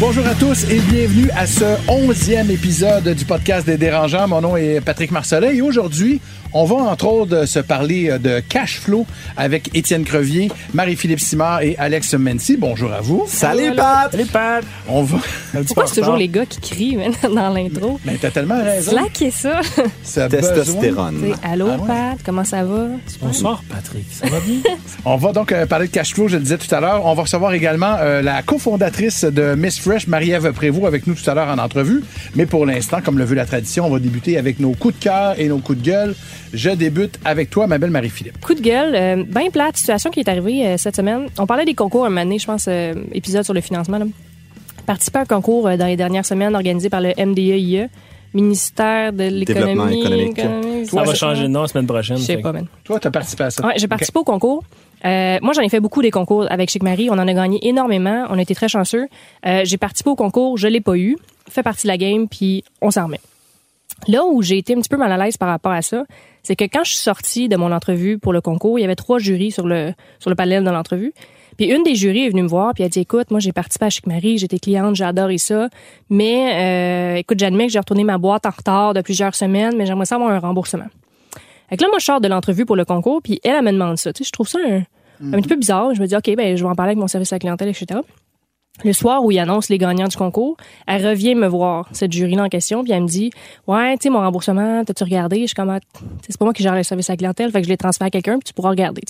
Bonjour à tous et bienvenue à ce onzième épisode du podcast des dérangeants. Mon nom est Patrick Marcellet et aujourd'hui, on va entre autres se parler de cash flow avec Étienne Crevier, Marie-Philippe Simard et Alex Mency. Bonjour à vous. Salut Pat! Salut Pat! On va. Pourquoi c'est toujours les gars qui crient dans l'intro? Mais t'as tellement raison. Slackez ça. Ça a besoin- Testostérone. Allô Ah ouais? Pat, comment ça va? Bonsoir Patrick, ça va bien? On va donc euh, parler de cash flow, je le disais tout à l'heure. On va recevoir également euh, la cofondatrice de Miss Fresh, Marie-Ève Prévost, avec nous tout à l'heure en entrevue. Mais pour l'instant, comme le veut la tradition, on va débuter avec nos coups de cœur et nos coups de gueule. Je débute avec toi, ma belle Marie-Philippe. Coup de gueule, euh, bien plate, situation qui est arrivée euh, cette semaine. On parlait des concours un moment donné, je pense, euh, épisode sur le financement. Là. Participé à un concours euh, dans les dernières semaines organisé par le MDEIE, ministère de l'économie. économique. Ça va changer de nom la semaine prochaine. Je sais pas, man. Toi, t'as participé à ça. Ouais, j'ai participé au concours. Euh, moi, j'en ai fait beaucoup des concours avec Chic Marie. On en a gagné énormément. On a été très chanceux. Euh, j'ai participé au concours, je l'ai pas eu. Fait partie de la game, puis on s'en remet. Là où j'ai été un petit peu mal à l'aise par rapport à ça, c'est que quand je suis sortie de mon entrevue pour le concours, il y avait trois jurys sur le sur le panel de l'entrevue. Puis une des jurys est venue me voir puis elle a dit écoute, moi j'ai participé à Chic Marie, j'étais cliente, j'ai adoré ça, mais euh, écoute, j'admets que j'ai retourné ma boîte en retard de plusieurs semaines, mais j'aimerais savoir un remboursement. Fait que là, moi, je sors de l'entrevue pour le concours, puis elle, elle me demande ça. Tu sais, je trouve ça un, un petit peu bizarre. Je me dis, OK, ben, je vais en parler avec mon service à la clientèle, etc. Le soir où il annonce les gagnants du concours, elle revient me voir, cette jury-là en question, puis elle me dit, ouais, tu sais, mon remboursement, t'as-tu regardé? Je suis comme, Ah, tu sais, c'est pas moi qui gère le service à la clientèle, fait que je l'ai transféré à quelqu'un, puis tu pourras regarder.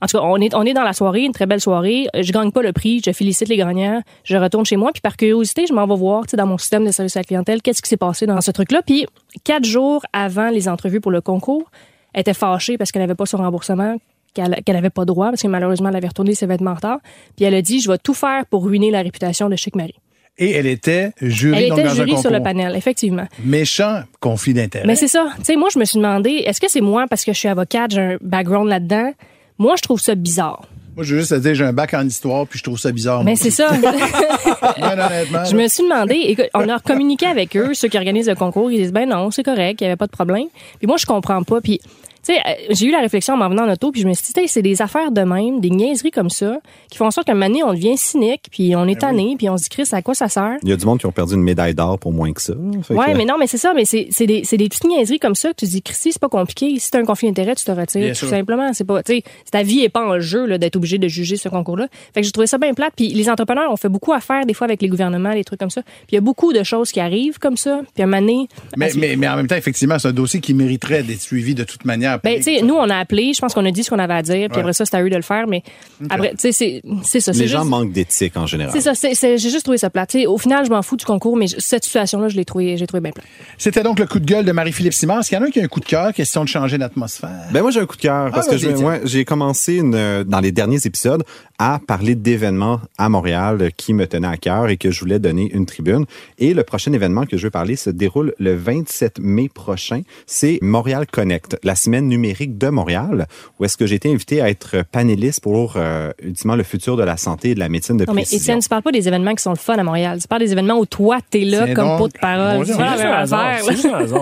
En tout cas, on est, on est dans la soirée, une très belle soirée. Je gagne pas le prix, je félicite les gagnants, je retourne chez moi, puis par curiosité, je m'en vais voir, tu sais, dans mon système de service à la clientèle, qu'est-ce qui s'est passé dans ce truc-là. Puis quatre jours avant les entrevues pour le concours, elle était fâchée parce qu'elle n'avait pas son remboursement, qu'elle qu'elle avait pas droit, parce que malheureusement, elle avait retourné ses vêtements en retard. Puis elle a dit, je vais tout faire pour ruiner la réputation de Chic Marie. Et elle était jury, Elle donc, était dans un jury sur le panel, effectivement. Méchant conflit d'intérêt. Mais c'est ça. Tu sais, moi, je me suis demandé, est-ce que c'est moi parce que je suis avocate, j'ai un background là-dedans? Moi, je trouve ça bizarre. Moi, je veux juste te dire, j'ai un bac en histoire, puis je trouve ça bizarre. Mais c'est ça. Honnêtement. Je me suis demandé, écoute, on a communiqué avec eux, ceux qui organisent le concours, ils disent ben non, c'est correct, il y avait pas de problème. Puis moi je comprends pas. Puis tu sais, euh, j'ai eu la réflexion en m'en venant en auto, puis je me suis dit, c'est des affaires de même, des niaiseries comme ça, qui font en sorte qu'à un moment donné, on devient cynique, puis on est tanné, puis on se dit, Chris, à quoi ça sert? Il y a du monde qui ont perdu une médaille d'or pour moins que ça. Fait Ouais, que- mais non, mais c'est ça, mais c'est c'est des, c'est des petites niaiseries comme ça que tu te dis, Christy, c'est pas compliqué. Si t'as un conflit d'intérêt, tu te retires. Bien tout sûr. simplement. C'est pas, tu sais, ta vie est pas en jeu, là, d'être obligé de juger ce concours-là. Fait que j'ai trouvé ça bien plate. Puis les entrepreneurs ont fait beaucoup affaire, des fois, avec les gouvernements, des trucs comme ça. Puis il y a beaucoup de choses qui arrivent comme ça. Puis à un moment donné, Mais, mais, mais en même temps, effectivement, c'est un dossier qui mériterait d'être suivi de toute manière. Ben, tu sais, nous, on a appelé, je pense qu'on a dit ce qu'on avait à dire, puis Ouais. après ça, c'était à eux de le faire, mais après, tu sais, c'est c'est ça. Les c'est gens juste- manquent d'éthique en général. C'est ça, c'est- c'est- j'ai juste trouvé ça plate. Tu sais, au final, je m'en fous du concours, mais cette situation-là, je l'ai trouvé, j'ai trouvé bien plate. C'était donc le coup de gueule de Marie-Philippe Simard. Est-ce qu'il y en a un qui a un coup de cœur, question de changer l'atmosphère? Ben moi j'ai un coup de cœur parce Ah, que j'ai commencé une, dans les derniers épisodes à parler d'événements à Montréal qui me tenaient à cœur et que je voulais donner une tribune. Et le prochain événement que je veux parler se déroule le 27 mai prochain. C'est Montréal Connect, la semaine numérique de Montréal, où est-ce que j'ai été invité à être panéliste pour euh, ultimement le futur de la santé et de la médecine de Non, mais précision. Étienne, tu parles pas des événements qui sont le fun à Montréal. Tu parles des événements où toi, t'es là C'est comme pot de parole. C'est juste un hasard.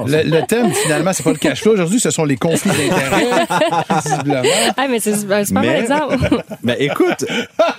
Le, le thème, finalement, c'est pas le cash flow. Aujourd'hui, ce sont les conflits d'intérêts, visiblement. Ah, mais c'est c'est un super bon Mais- exemple. Ben écoute,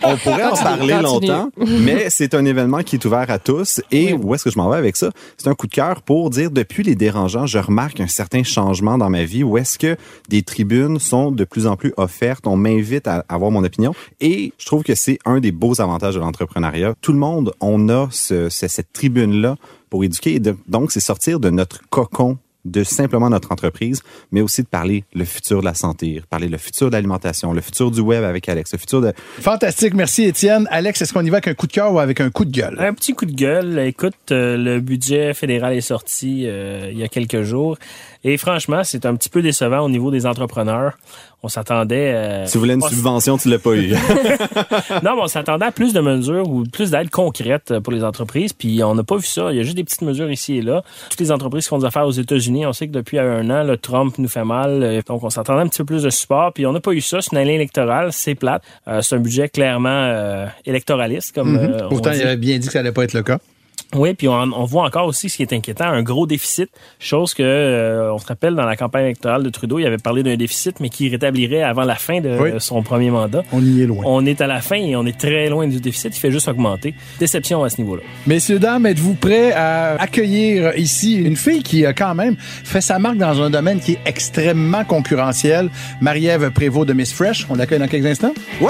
on pourrait en parler continue. longtemps, mais c'est un événement qui est ouvert à tous. Et où est-ce que je m'en vais avec ça? C'est un coup de cœur pour dire depuis les dérangeants, je remarque un certain changement dans ma vie où est-ce que des tribunes sont de plus en plus offertes. On m'invite à avoir mon opinion. Et je trouve que c'est un des beaux avantages de l'entrepreneuriat. Tout le monde, on a ce- ce- cette tribune-là pour éduquer. Et de- donc, c'est sortir de notre cocon de simplement notre entreprise, mais aussi de parler le futur de la santé, parler le futur de l'alimentation, le futur du web avec Alex, le futur de... Fantastique. Merci, Étienne. Alex, est-ce qu'on y va avec un coup de cœur ou avec un coup de gueule? Un petit coup de gueule. Écoute, euh, le budget fédéral est sorti euh, il y a quelques jours. Et franchement, c'est un petit peu décevant au niveau des entrepreneurs. On s'attendait... Euh, tu voulais une subvention, tu l'as pas eu. non, mais on s'attendait à plus de mesures ou plus d'aide concrète pour les entreprises, puis on n'a pas vu ça. Il y a juste des petites mesures ici et là. Toutes les entreprises qui font des affaires aux États-Unis, on sait que depuis un an, le Trump nous fait mal, euh, donc on s'attendait un petit peu plus de support, puis on n'a pas eu ça. C'est une année électorale, c'est plate. Euh, c'est un budget clairement électoraliste, comme mm-hmm. Pourtant, il avait bien dit que ça allait pas être le cas. Oui, puis on, voit encore aussi ce qui est inquiétant, un gros déficit, chose que euh, on se rappelle dans la campagne électorale de Trudeau, il avait parlé d'un déficit, mais qui rétablirait avant la fin de son premier mandat. On y est loin. On est à la fin et on est très loin du déficit. Il fait juste augmenter. Déception à ce niveau-là. Messieurs dames, êtes-vous prêts à accueillir ici une fille qui a quand même fait sa marque dans un domaine qui est extrêmement concurrentiel, Marie-Ève Prévost de Miss Fresh? On l'accueille dans quelques instants. Oui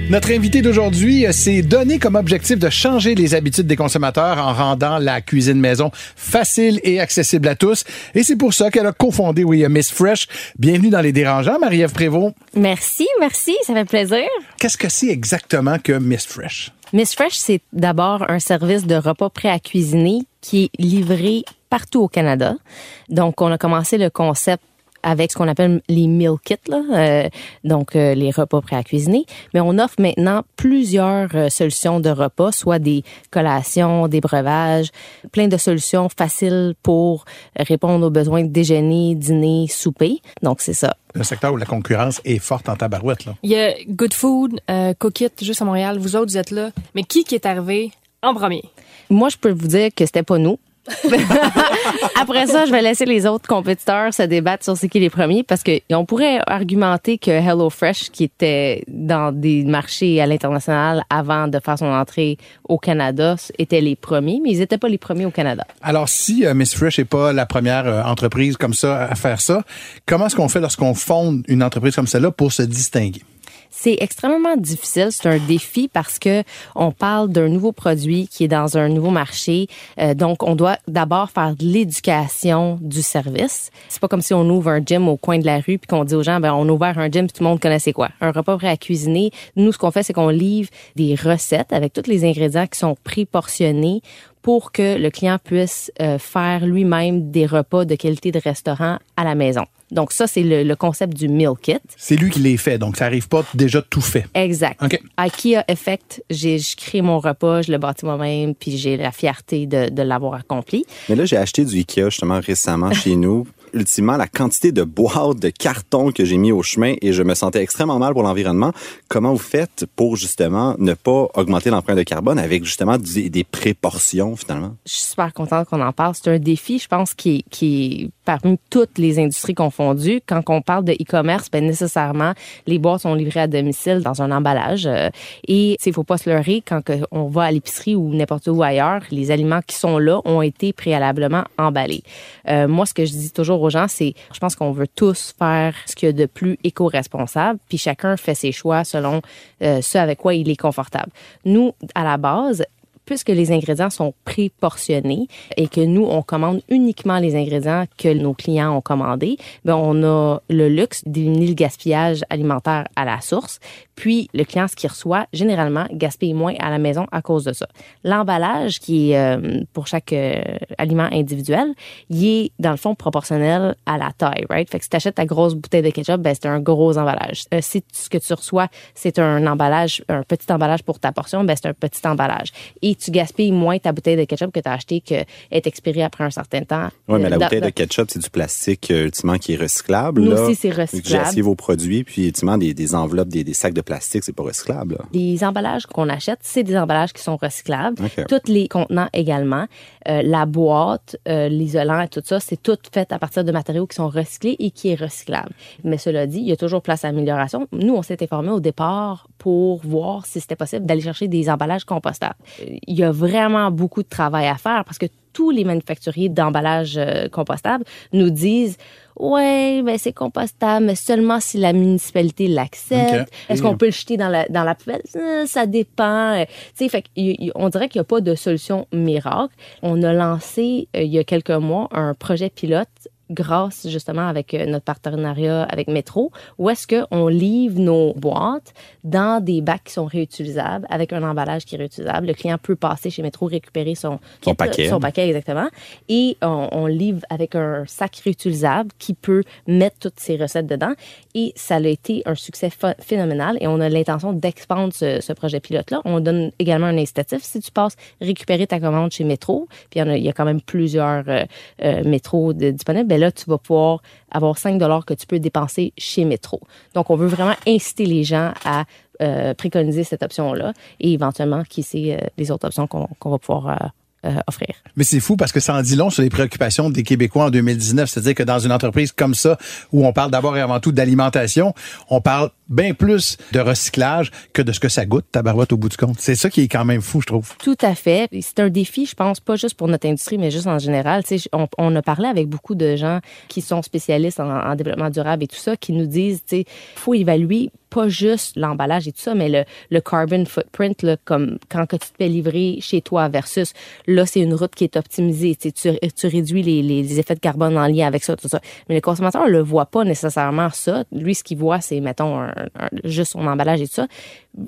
Notre invité d'aujourd'hui s'est donné comme objectif de changer les habitudes des consommateurs en rendant la cuisine maison facile et accessible à tous. Et c'est pour ça qu'elle a cofondé, oui, Miss Fresh. Bienvenue dans Les Dérangeants, Marie-Ève Prévost. Merci, merci, ça fait plaisir. Qu'est-ce que c'est exactement que Miss Fresh? Miss Fresh, c'est d'abord un service de repas prêt à cuisiner qui est livré partout au Canada. Donc, on a commencé le concept avec ce qu'on appelle les meal kits, là, euh, donc euh, les repas prêts à cuisiner. Mais on offre maintenant plusieurs euh, solutions de repas, soit des collations, des breuvages, plein de solutions faciles pour répondre aux besoins de déjeuner, dîner, souper. Donc c'est ça. Un secteur où la concurrence est forte en tabarouette. Là. Il y a Good Food, euh, Cookit, juste à Montréal. Vous autres, vous êtes là. Mais qui qui est arrivé en premier? Moi, je peux vous dire que c'était pas nous. Après ça, je vais laisser les autres compétiteurs se débattre sur ce qui les premiers parce qu'on pourrait argumenter que HelloFresh, qui était dans des marchés à l'international avant de faire son entrée au Canada, étaient les premiers, mais ils n'étaient pas les premiers au Canada. Alors, si euh, Miss Fresh n'est pas la première euh, entreprise comme ça à faire ça, comment est-ce qu'on fait lorsqu'on fonde une entreprise comme celle-là pour se distinguer? C'est extrêmement difficile, c'est un défi parce que on parle d'un nouveau produit qui est dans un nouveau marché. Euh, donc, on doit d'abord faire de l'éducation du service. C'est pas comme si on ouvre un gym au coin de la rue puis qu'on dit aux gens, ben on a ouvert un gym puis tout le monde connaissait quoi. Un repas prêt à cuisiner. Nous, ce qu'on fait, c'est qu'on livre des recettes avec tous les ingrédients qui sont préportionnés pour que le client puisse euh, faire lui-même des repas de qualité de restaurant à la maison. Donc ça, c'est le, concept du meal kit. C'est lui qui les fait, donc ça arrive pas déjà tout fait. Exact. Okay. IKEA Effect, j'ai créé mon repas, je le bâti moi-même, puis j'ai la fierté de, de l'avoir accompli. Mais là, j'ai acheté du IKEA justement récemment chez nous ultimement la quantité de boîtes de carton que j'ai mis au chemin et je me sentais extrêmement mal pour l'environnement. Comment vous faites pour justement ne pas augmenter l'empreinte de carbone avec justement des, préportions finalement? Je suis super contente qu'on en parle. C'est un défi, je pense, qui, parmi toutes les industries confondues. Quand on parle de e-commerce, ben nécessairement, les boîtes sont livrées à domicile dans un emballage. Euh, et il faut pas se leurrer, quand on va à l'épicerie ou n'importe où ailleurs, les aliments qui sont là ont été préalablement emballés. Euh, moi, ce que je dis toujours aux gens, c'est, je pense qu'on veut tous faire ce qu'il y a de plus éco-responsable, puis chacun fait ses choix selon euh, ce avec quoi il est confortable. Nous, à la base, puisque les ingrédients sont préportionnés et que nous, on commande uniquement les ingrédients que nos clients ont commandés, ben on a le luxe d'éliminer le gaspillage alimentaire à la source. Puis, le client, ce qu'il reçoit, généralement, gaspille moins à la maison à cause de ça. L'emballage, qui est euh, pour chaque euh, aliment individuel, il est, dans le fond, proportionnel à la taille, right? Fait que si tu achètes ta grosse bouteille de ketchup, ben, c'est un gros emballage. Euh, si ce que tu reçois, c'est un emballage, un petit emballage pour ta portion, ben, c'est un petit emballage. Tu gaspilles moins ta bouteille de ketchup que tu as acheté que est expirée après un certain temps. Oui, mais la bouteille de ketchup, c'est du plastique ultimement qui est recyclable. Nous aussi, c'est recyclable. J'ai vos produits, puis ultimement des, des enveloppes, des, des sacs de plastique, c'est pas recyclable. Les emballages qu'on achète, c'est des emballages qui sont recyclables. Tous les contenants également. Euh, la boîte, euh, l'isolant, tout ça, c'est tout fait à partir de matériaux qui sont recyclés et qui est recyclable. Mais cela dit, il y a toujours place à amélioration. Nous, on s'est informé au départ pour voir si c'était possible d'aller chercher des emballages compostables. Il y a vraiment beaucoup de travail à faire parce que tous les manufacturiers d'emballage euh, compostable nous disent Ouais, ben c'est compostable, mais seulement si la municipalité l'accepte. Est-ce qu'on peut le jeter dans la, dans la poubelle? Euh, Ça dépend. Euh, Tu sais, fait on dirait qu'il n'y a pas de solution miracle. On a lancé, il y a quelques mois, un projet pilote grâce justement avec euh, notre partenariat avec Métro, où est-ce qu'on livre nos boîtes dans des bacs qui sont réutilisables avec un emballage qui est réutilisable. Le client peut passer chez Métro, récupérer son, Son paquet. Son paquet, exactement. Et on, on livre avec un sac réutilisable qui peut mettre toutes ses recettes dedans. Et ça a été un succès ph- phénoménal et on a l'intention d'expandre ce, ce projet pilote-là. On donne également un incitatif. Si tu passes récupérer ta commande chez Métro, puis il y, a, il y a quand même plusieurs euh, euh, métros de- disponibles, ben là, tu vas pouvoir avoir 5 dollars que tu peux dépenser chez Métro. Donc, on veut vraiment inciter les gens à euh, préconiser cette option-là et éventuellement, qui sait, euh, les autres options qu'on qu'on va pouvoir euh, offrir. Mais c'est fou parce que ça en dit long sur les préoccupations des Québécois en 2019. C'est-à-dire que dans une entreprise comme ça, où on parle d'abord et avant tout d'alimentation, on parle bien plus de recyclage que de ce que ça goûte, tabarouette au bout du compte. C'est ça qui est quand même fou, je trouve. Tout à fait. C'est un défi, je pense, pas juste pour notre industrie, mais juste en général. Tu sais, on, on a parlé avec beaucoup de gens qui sont spécialistes en, en développement durable et tout ça, qui nous disent, tu sais, faut évaluer pas juste l'emballage et tout ça, mais le, le carbon footprint, là, comme quand que tu te fais livrer chez toi versus là, c'est une route qui est optimisée. Tu, tu, réduis les, les, effets de carbone en lien avec ça, tout ça. Mais le consommateur le voit pas nécessairement ça. Lui, ce qu'il voit, c'est, mettons, un- un- juste son emballage et tout ça.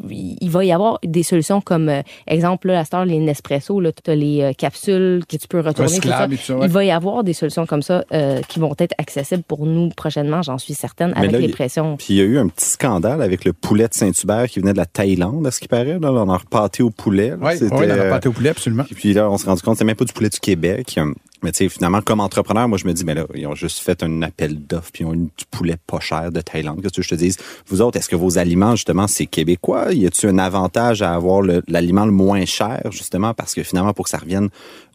Il va y avoir des solutions comme, euh, exemple, là, à cette heure, les Nespresso, là, tu as les euh, capsules que tu peux retourner. tout ça. Recyclables et tout ça, ouais. Il va y avoir des solutions comme ça euh, qui vont être accessibles pour nous prochainement, j'en suis certaine, Mais avec là, les pressions. Puis il y a eu un petit scandale avec le poulet de Saint-Hubert qui venait de la Thaïlande, à ce qui paraît. Là, on a repâté au poulet. Oui, ouais, la euh, pâté au poulet, absolument. Puis, puis là, on s'est rendu compte, c'est même pas du poulet du Québec. Mais tu sais, finalement, comme entrepreneur, moi, je me dis, mais là, ils ont juste fait un appel d'offres, puis ils ont eu du poulet pas cher de Thaïlande. Qu'est-ce que je te dis? Vous autres, est-ce que vos aliments, justement, c'est québécois? Y a-t-il un avantage à avoir l'aliment le, moins cher, justement, parce que finalement, pour que ça revienne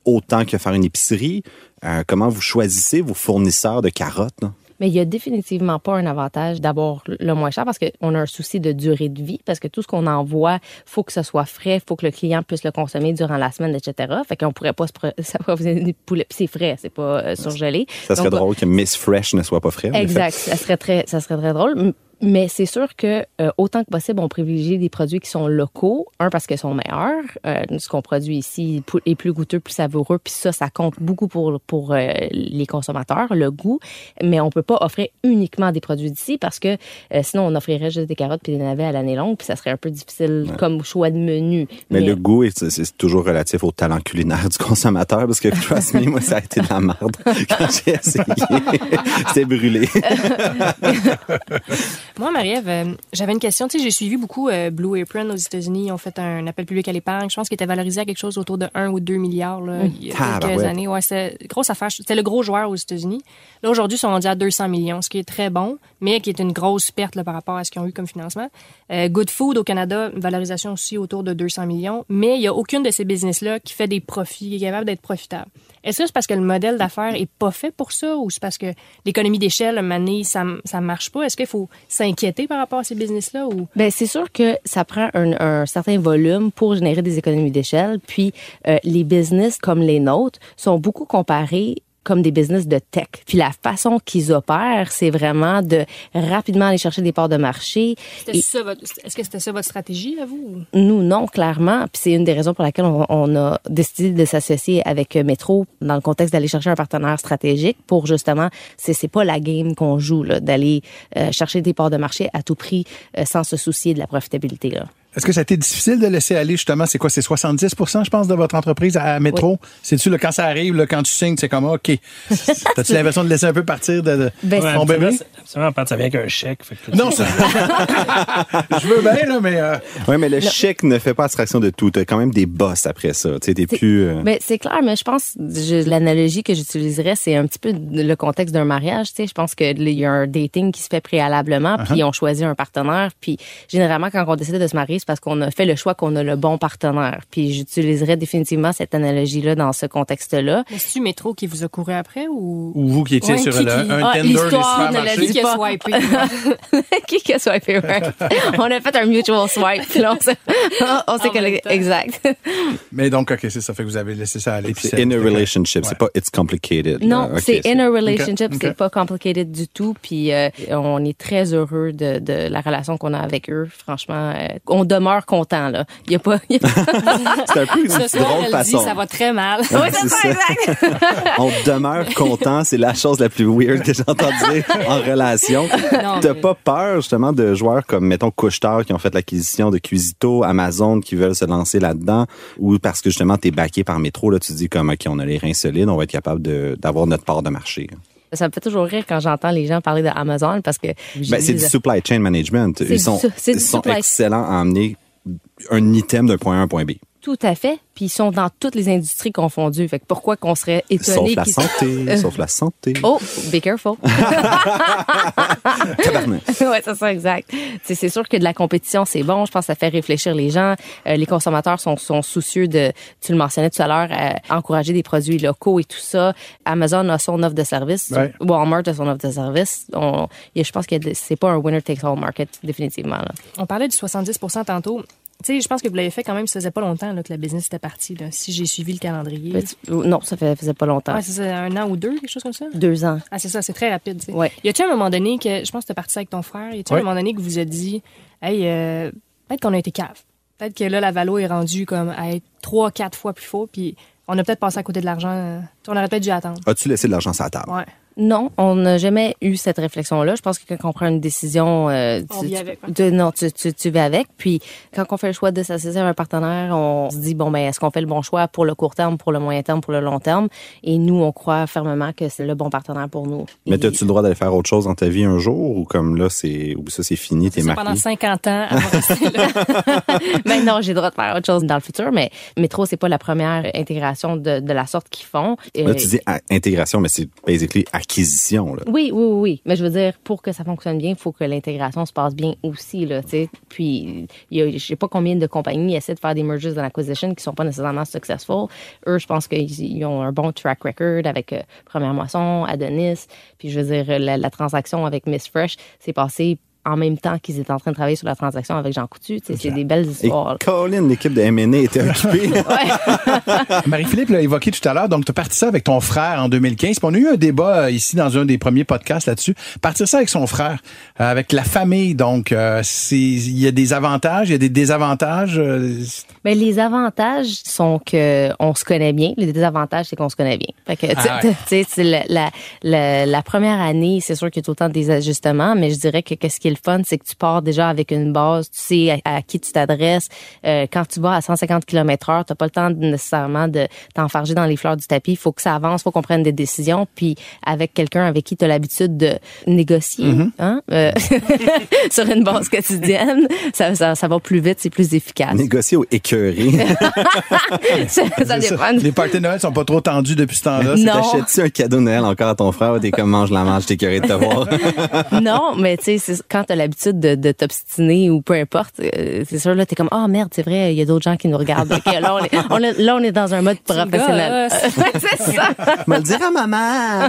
autant que faire une épicerie, euh, comment vous choisissez vos fournisseurs de carottes? là? Mais il y a définitivement pas un avantage d'avoir le moins cher parce qu'on a un souci de durée de vie, parce que tout ce qu'on envoie, faut que ce soit frais, faut que le client puisse le consommer durant la semaine, etc. Fait qu'on pourrait pas s'approvisionner des poulets. Puis c'est frais, c'est pas euh, surgelé. Ça serait Donc, drôle que Miss Fresh ne soit pas frais. Exact. Ça serait très, ça serait très drôle. Mais c'est sûr que euh, autant que possible, on privilégie des produits qui sont locaux. Un parce qu'ils sont meilleurs. Euh, ce qu'on produit ici est plus goûteux, plus savoureux. Puis ça, ça compte beaucoup pour pour euh, les consommateurs, le goût. Mais on peut pas offrir uniquement des produits d'ici parce que sinon on offrirait juste des carottes puis des navets à l'année longue. Puis ça serait un peu difficile comme choix de menu. Mais, le goût, est- c'est c'est toujours relatif au talent culinaire du consommateur parce que, trust me, moi, ça a été de la merde quand j'ai essayé. C'était brûlé. Moi, Marie-Ève, euh, j'avais une question. Tu sais, j'ai suivi beaucoup euh, Blue Apron aux États-Unis. Ils ont fait un appel public à l'épargne. Je pense qu'il était valorisé à quelque chose autour de 1 ou 2 milliards là, il y a quelques années. Ouais, c'était une grosse affaire. C'était le gros joueur aux États-Unis. Là, aujourd'hui, ils sont rendus à 200 millions, ce qui est très bon, mais qui est une grosse perte là, par rapport à ce qu'ils ont eu comme financement. Euh, Good Food au Canada, une valorisation aussi autour de 200 millions, mais il y a aucune de ces business-là qui fait des profits, qui est capable d'être profitable. Est-ce que c'est parce que le modèle d'affaires est pas fait pour ça ou c'est parce que l'économie d'échelle, Mané, ça, ça marche pas? Est-ce qu'il faut s'inquiéter par rapport à ces business-là ou? Ben c'est sûr que ça prend un, certain volume pour générer des économies d'échelle. Puis euh, les business comme les nôtres sont beaucoup comparés comme des business de tech. Puis la façon qu'ils opèrent, c'est vraiment de rapidement aller chercher des parts de marché. C'était Et- ça votre- Est-ce que c'était ça votre stratégie à vous? ou? Nous, non, clairement. Puis c'est une des raisons pour laquelle on, on a décidé de s'associer avec Métro dans le contexte d'aller chercher un partenaire stratégique pour justement, c'est pas la game qu'on joue là, d'aller euh, chercher des parts de marché à tout prix euh, sans se soucier de la profitabilité là. Est-ce que ça a été difficile de laisser aller, justement, c'est quoi, c'est 70 je pense, de votre entreprise à Métro? C'est-tu, quand ça arrive, là, quand tu signes, c'est comme, OK. T'as-tu l'impression de laisser un peu partir de, de Ben, ton bébé? absolument, absolument, ça vient avec un chèque. fait que- Non, ça. Je veux bien, là, mais. euh, Oui, mais le chèque ne fait pas abstraction de tout. T'as quand même des boss après ça. Tu sais, plus... euh, Ben, c'est clair, mais je pense je- l'analogie que j'utiliserais, c'est un petit peu le contexte d'un mariage. Tu sais, je pense que il y a un dating qui se fait préalablement, puis on choisit un partenaire, puis généralement quand on décide de se marier, parce qu'on a fait le choix qu'on a le bon partenaire. Puis j'utiliserais définitivement cette analogie-là dans ce contexte-là. Mais c'est-tu Métro qui vous a couru après ou? Ou vous qui étiez Ouais, sur qui- le, qui- un Ah, tender des l'histoire ne l'a dit Qui a swipé? qui qui a swipé, ouais. On a fait un mutual swipe. Là, on s'est, on. Exact. Mais donc, OK, c'est ça fait que vous avez laissé ça aller. puis C'est in a relationship, c'est pas it's complicated. Non. Ok, c'est in a relationship, Ok. c'est pas complicated du tout. Puis euh, on est très heureux de, de la relation qu'on a avec eux. Franchement, euh, on demeure content là. Il y a pas. y a C'est un peu une Ce soir, drôle elle dit façon. ça va très mal. oui, c'est ça, exact. On demeure content, c'est la chose la plus weird que j'ai entendu dire en relation. T'as mais- pas peur justement de joueurs comme mettons Couchetard qui ont fait l'acquisition de Cuisito, Amazon qui veulent se lancer là-dedans, ou parce que justement t'es backé par métro là, tu te dis comme ok on a les reins solides, on va être capable d'avoir notre part de marché. Ça me fait toujours rire quand j'entends les gens parler d'Amazon parce que Ben, c'est du supply chain management. Ils sont, du ils sont excellents à amener un item d'un point A à un point B. tout à fait. Puis ils sont dans toutes les industries confondues. Fait que pourquoi qu'on serait Sauf étonné la qu'ils- santé, sauf la santé. Oh, be careful. Ouais, c'est ça, exact. C'est, c'est sûr que de la compétition, c'est bon. Je pense que ça fait réfléchir les gens. Euh, les consommateurs sont, sont soucieux de, tu le mentionnais tout à l'heure, euh, encourager des produits locaux et tout ça. Amazon a son offre de service. Ouais. Walmart a son offre de service. On, a- je pense que c'est pas un winner takes all market, définitivement. Là. On parlait du 70 tantôt. Tu sais, je pense que vous l'avez fait quand même, ça faisait pas longtemps là, que la business était partie. Là, si j'ai suivi le calendrier. Tu- Non, ça fait, faisait pas longtemps. Ouais, c'est un an ou deux, quelque chose comme ça? Deux ans. Ah, c'est ça, c'est très rapide. Ouais. Y a-tu un moment donné que, je pense que t'es parti avec ton frère, y a-tu Ouais. un moment donné que vous a dit, hey, euh, peut-être qu'on a été cave. Peut-être que là, la valo est rendue comme à être trois, quatre fois plus fort, puis on a peut-être passé à côté de l'argent. euh, on aurait peut-être dû attendre. As-tu laissé de l'argent sur la table? Ouais. Non, on n'a jamais eu cette réflexion-là. Je pense que quand on prend une décision, euh, On tu, vit avec, non, tu, tu, tu vas avec. Puis quand on fait le choix de s'associer à un partenaire, on se dit bon ben est-ce qu'on fait le bon choix pour le court terme, pour le moyen terme, pour le long terme? Et nous, on croit fermement que c'est le bon partenaire pour nous. Mais as-tu le droit d'aller faire autre chose dans ta vie un jour? Ou comme là, c'est, ou ça, c'est fini, t'es C'est ça, pendant marié? 50 ans, avant de rester là. Mais non, j'ai le droit de faire autre chose dans le futur. Mais métro, c'est pas la première intégration de, de la sorte qu'ils font. Là, tu dis à- intégration, mais c'est basically Oui, oui, oui. Mais je veux dire, pour que ça fonctionne bien, il faut que l'intégration se passe bien aussi, là. Puis, il y sais pas combien de compagnies essaient de faire des mergers and acquisitions qui sont pas nécessairement successful. Eux, je pense qu'ils ils ont un bon track record avec euh, Première Moisson, Adonis. Puis, je veux dire, la, la transaction avec Miss Fresh s'est passée en même temps qu'ils étaient en train de travailler sur la transaction avec Jean Coutu. Tu sais, c'est des belles Et histoires. Colin, l'équipe de M&A était occupée. Marie-Philippe l'a évoqué tout à l'heure, donc tu as parti ça avec ton frère en 2015. Puis on a eu un débat euh, ici dans un des premiers podcasts là-dessus. Partir ça avec son frère, euh, avec la famille, donc euh, il y a des avantages, il y a des désavantages. euh, Mais les avantages sont que on se connaît bien. Les désavantages, c'est qu'on se connaît bien. Fait que, tu sais, Ah ouais. la, la, la, la première année, c'est sûr qu'il y a tout le temps des ajustements, mais je dirais que qu'est-ce qui est le fun, c'est que tu pars déjà avec une base, tu sais à, à qui tu t'adresses. Euh, quand tu vas à 150 km heure, t'as pas le temps de- nécessairement de t'enfarger dans les fleurs du tapis. Il faut que ça avance, faut qu'on prenne des décisions, puis avec quelqu'un avec qui tu as l'habitude de négocier, Mm-hmm. hein, euh, sur une base quotidienne, ça, ça, ça va plus vite, c'est plus efficace. Négocier au écœuré. ça, ça c'est ça. dépend. Les parties de Noël sont pas trop tendus depuis ce temps-là. Non. T'achètes-tu un cadeau de Noël encore à ton frère? T'es comme mange la manche, t'es curé de te voir? non, mais tu sais, c'est- quand t'as l'habitude de, de t'obstiner ou peu importe, euh, c'est sûr là, t'es comme ah merde, c'est vrai, il y a d'autres gens qui nous regardent. Ok, là, on est, on est- là, on est dans un mode professionnel. c'est ça. Me le dire à maman.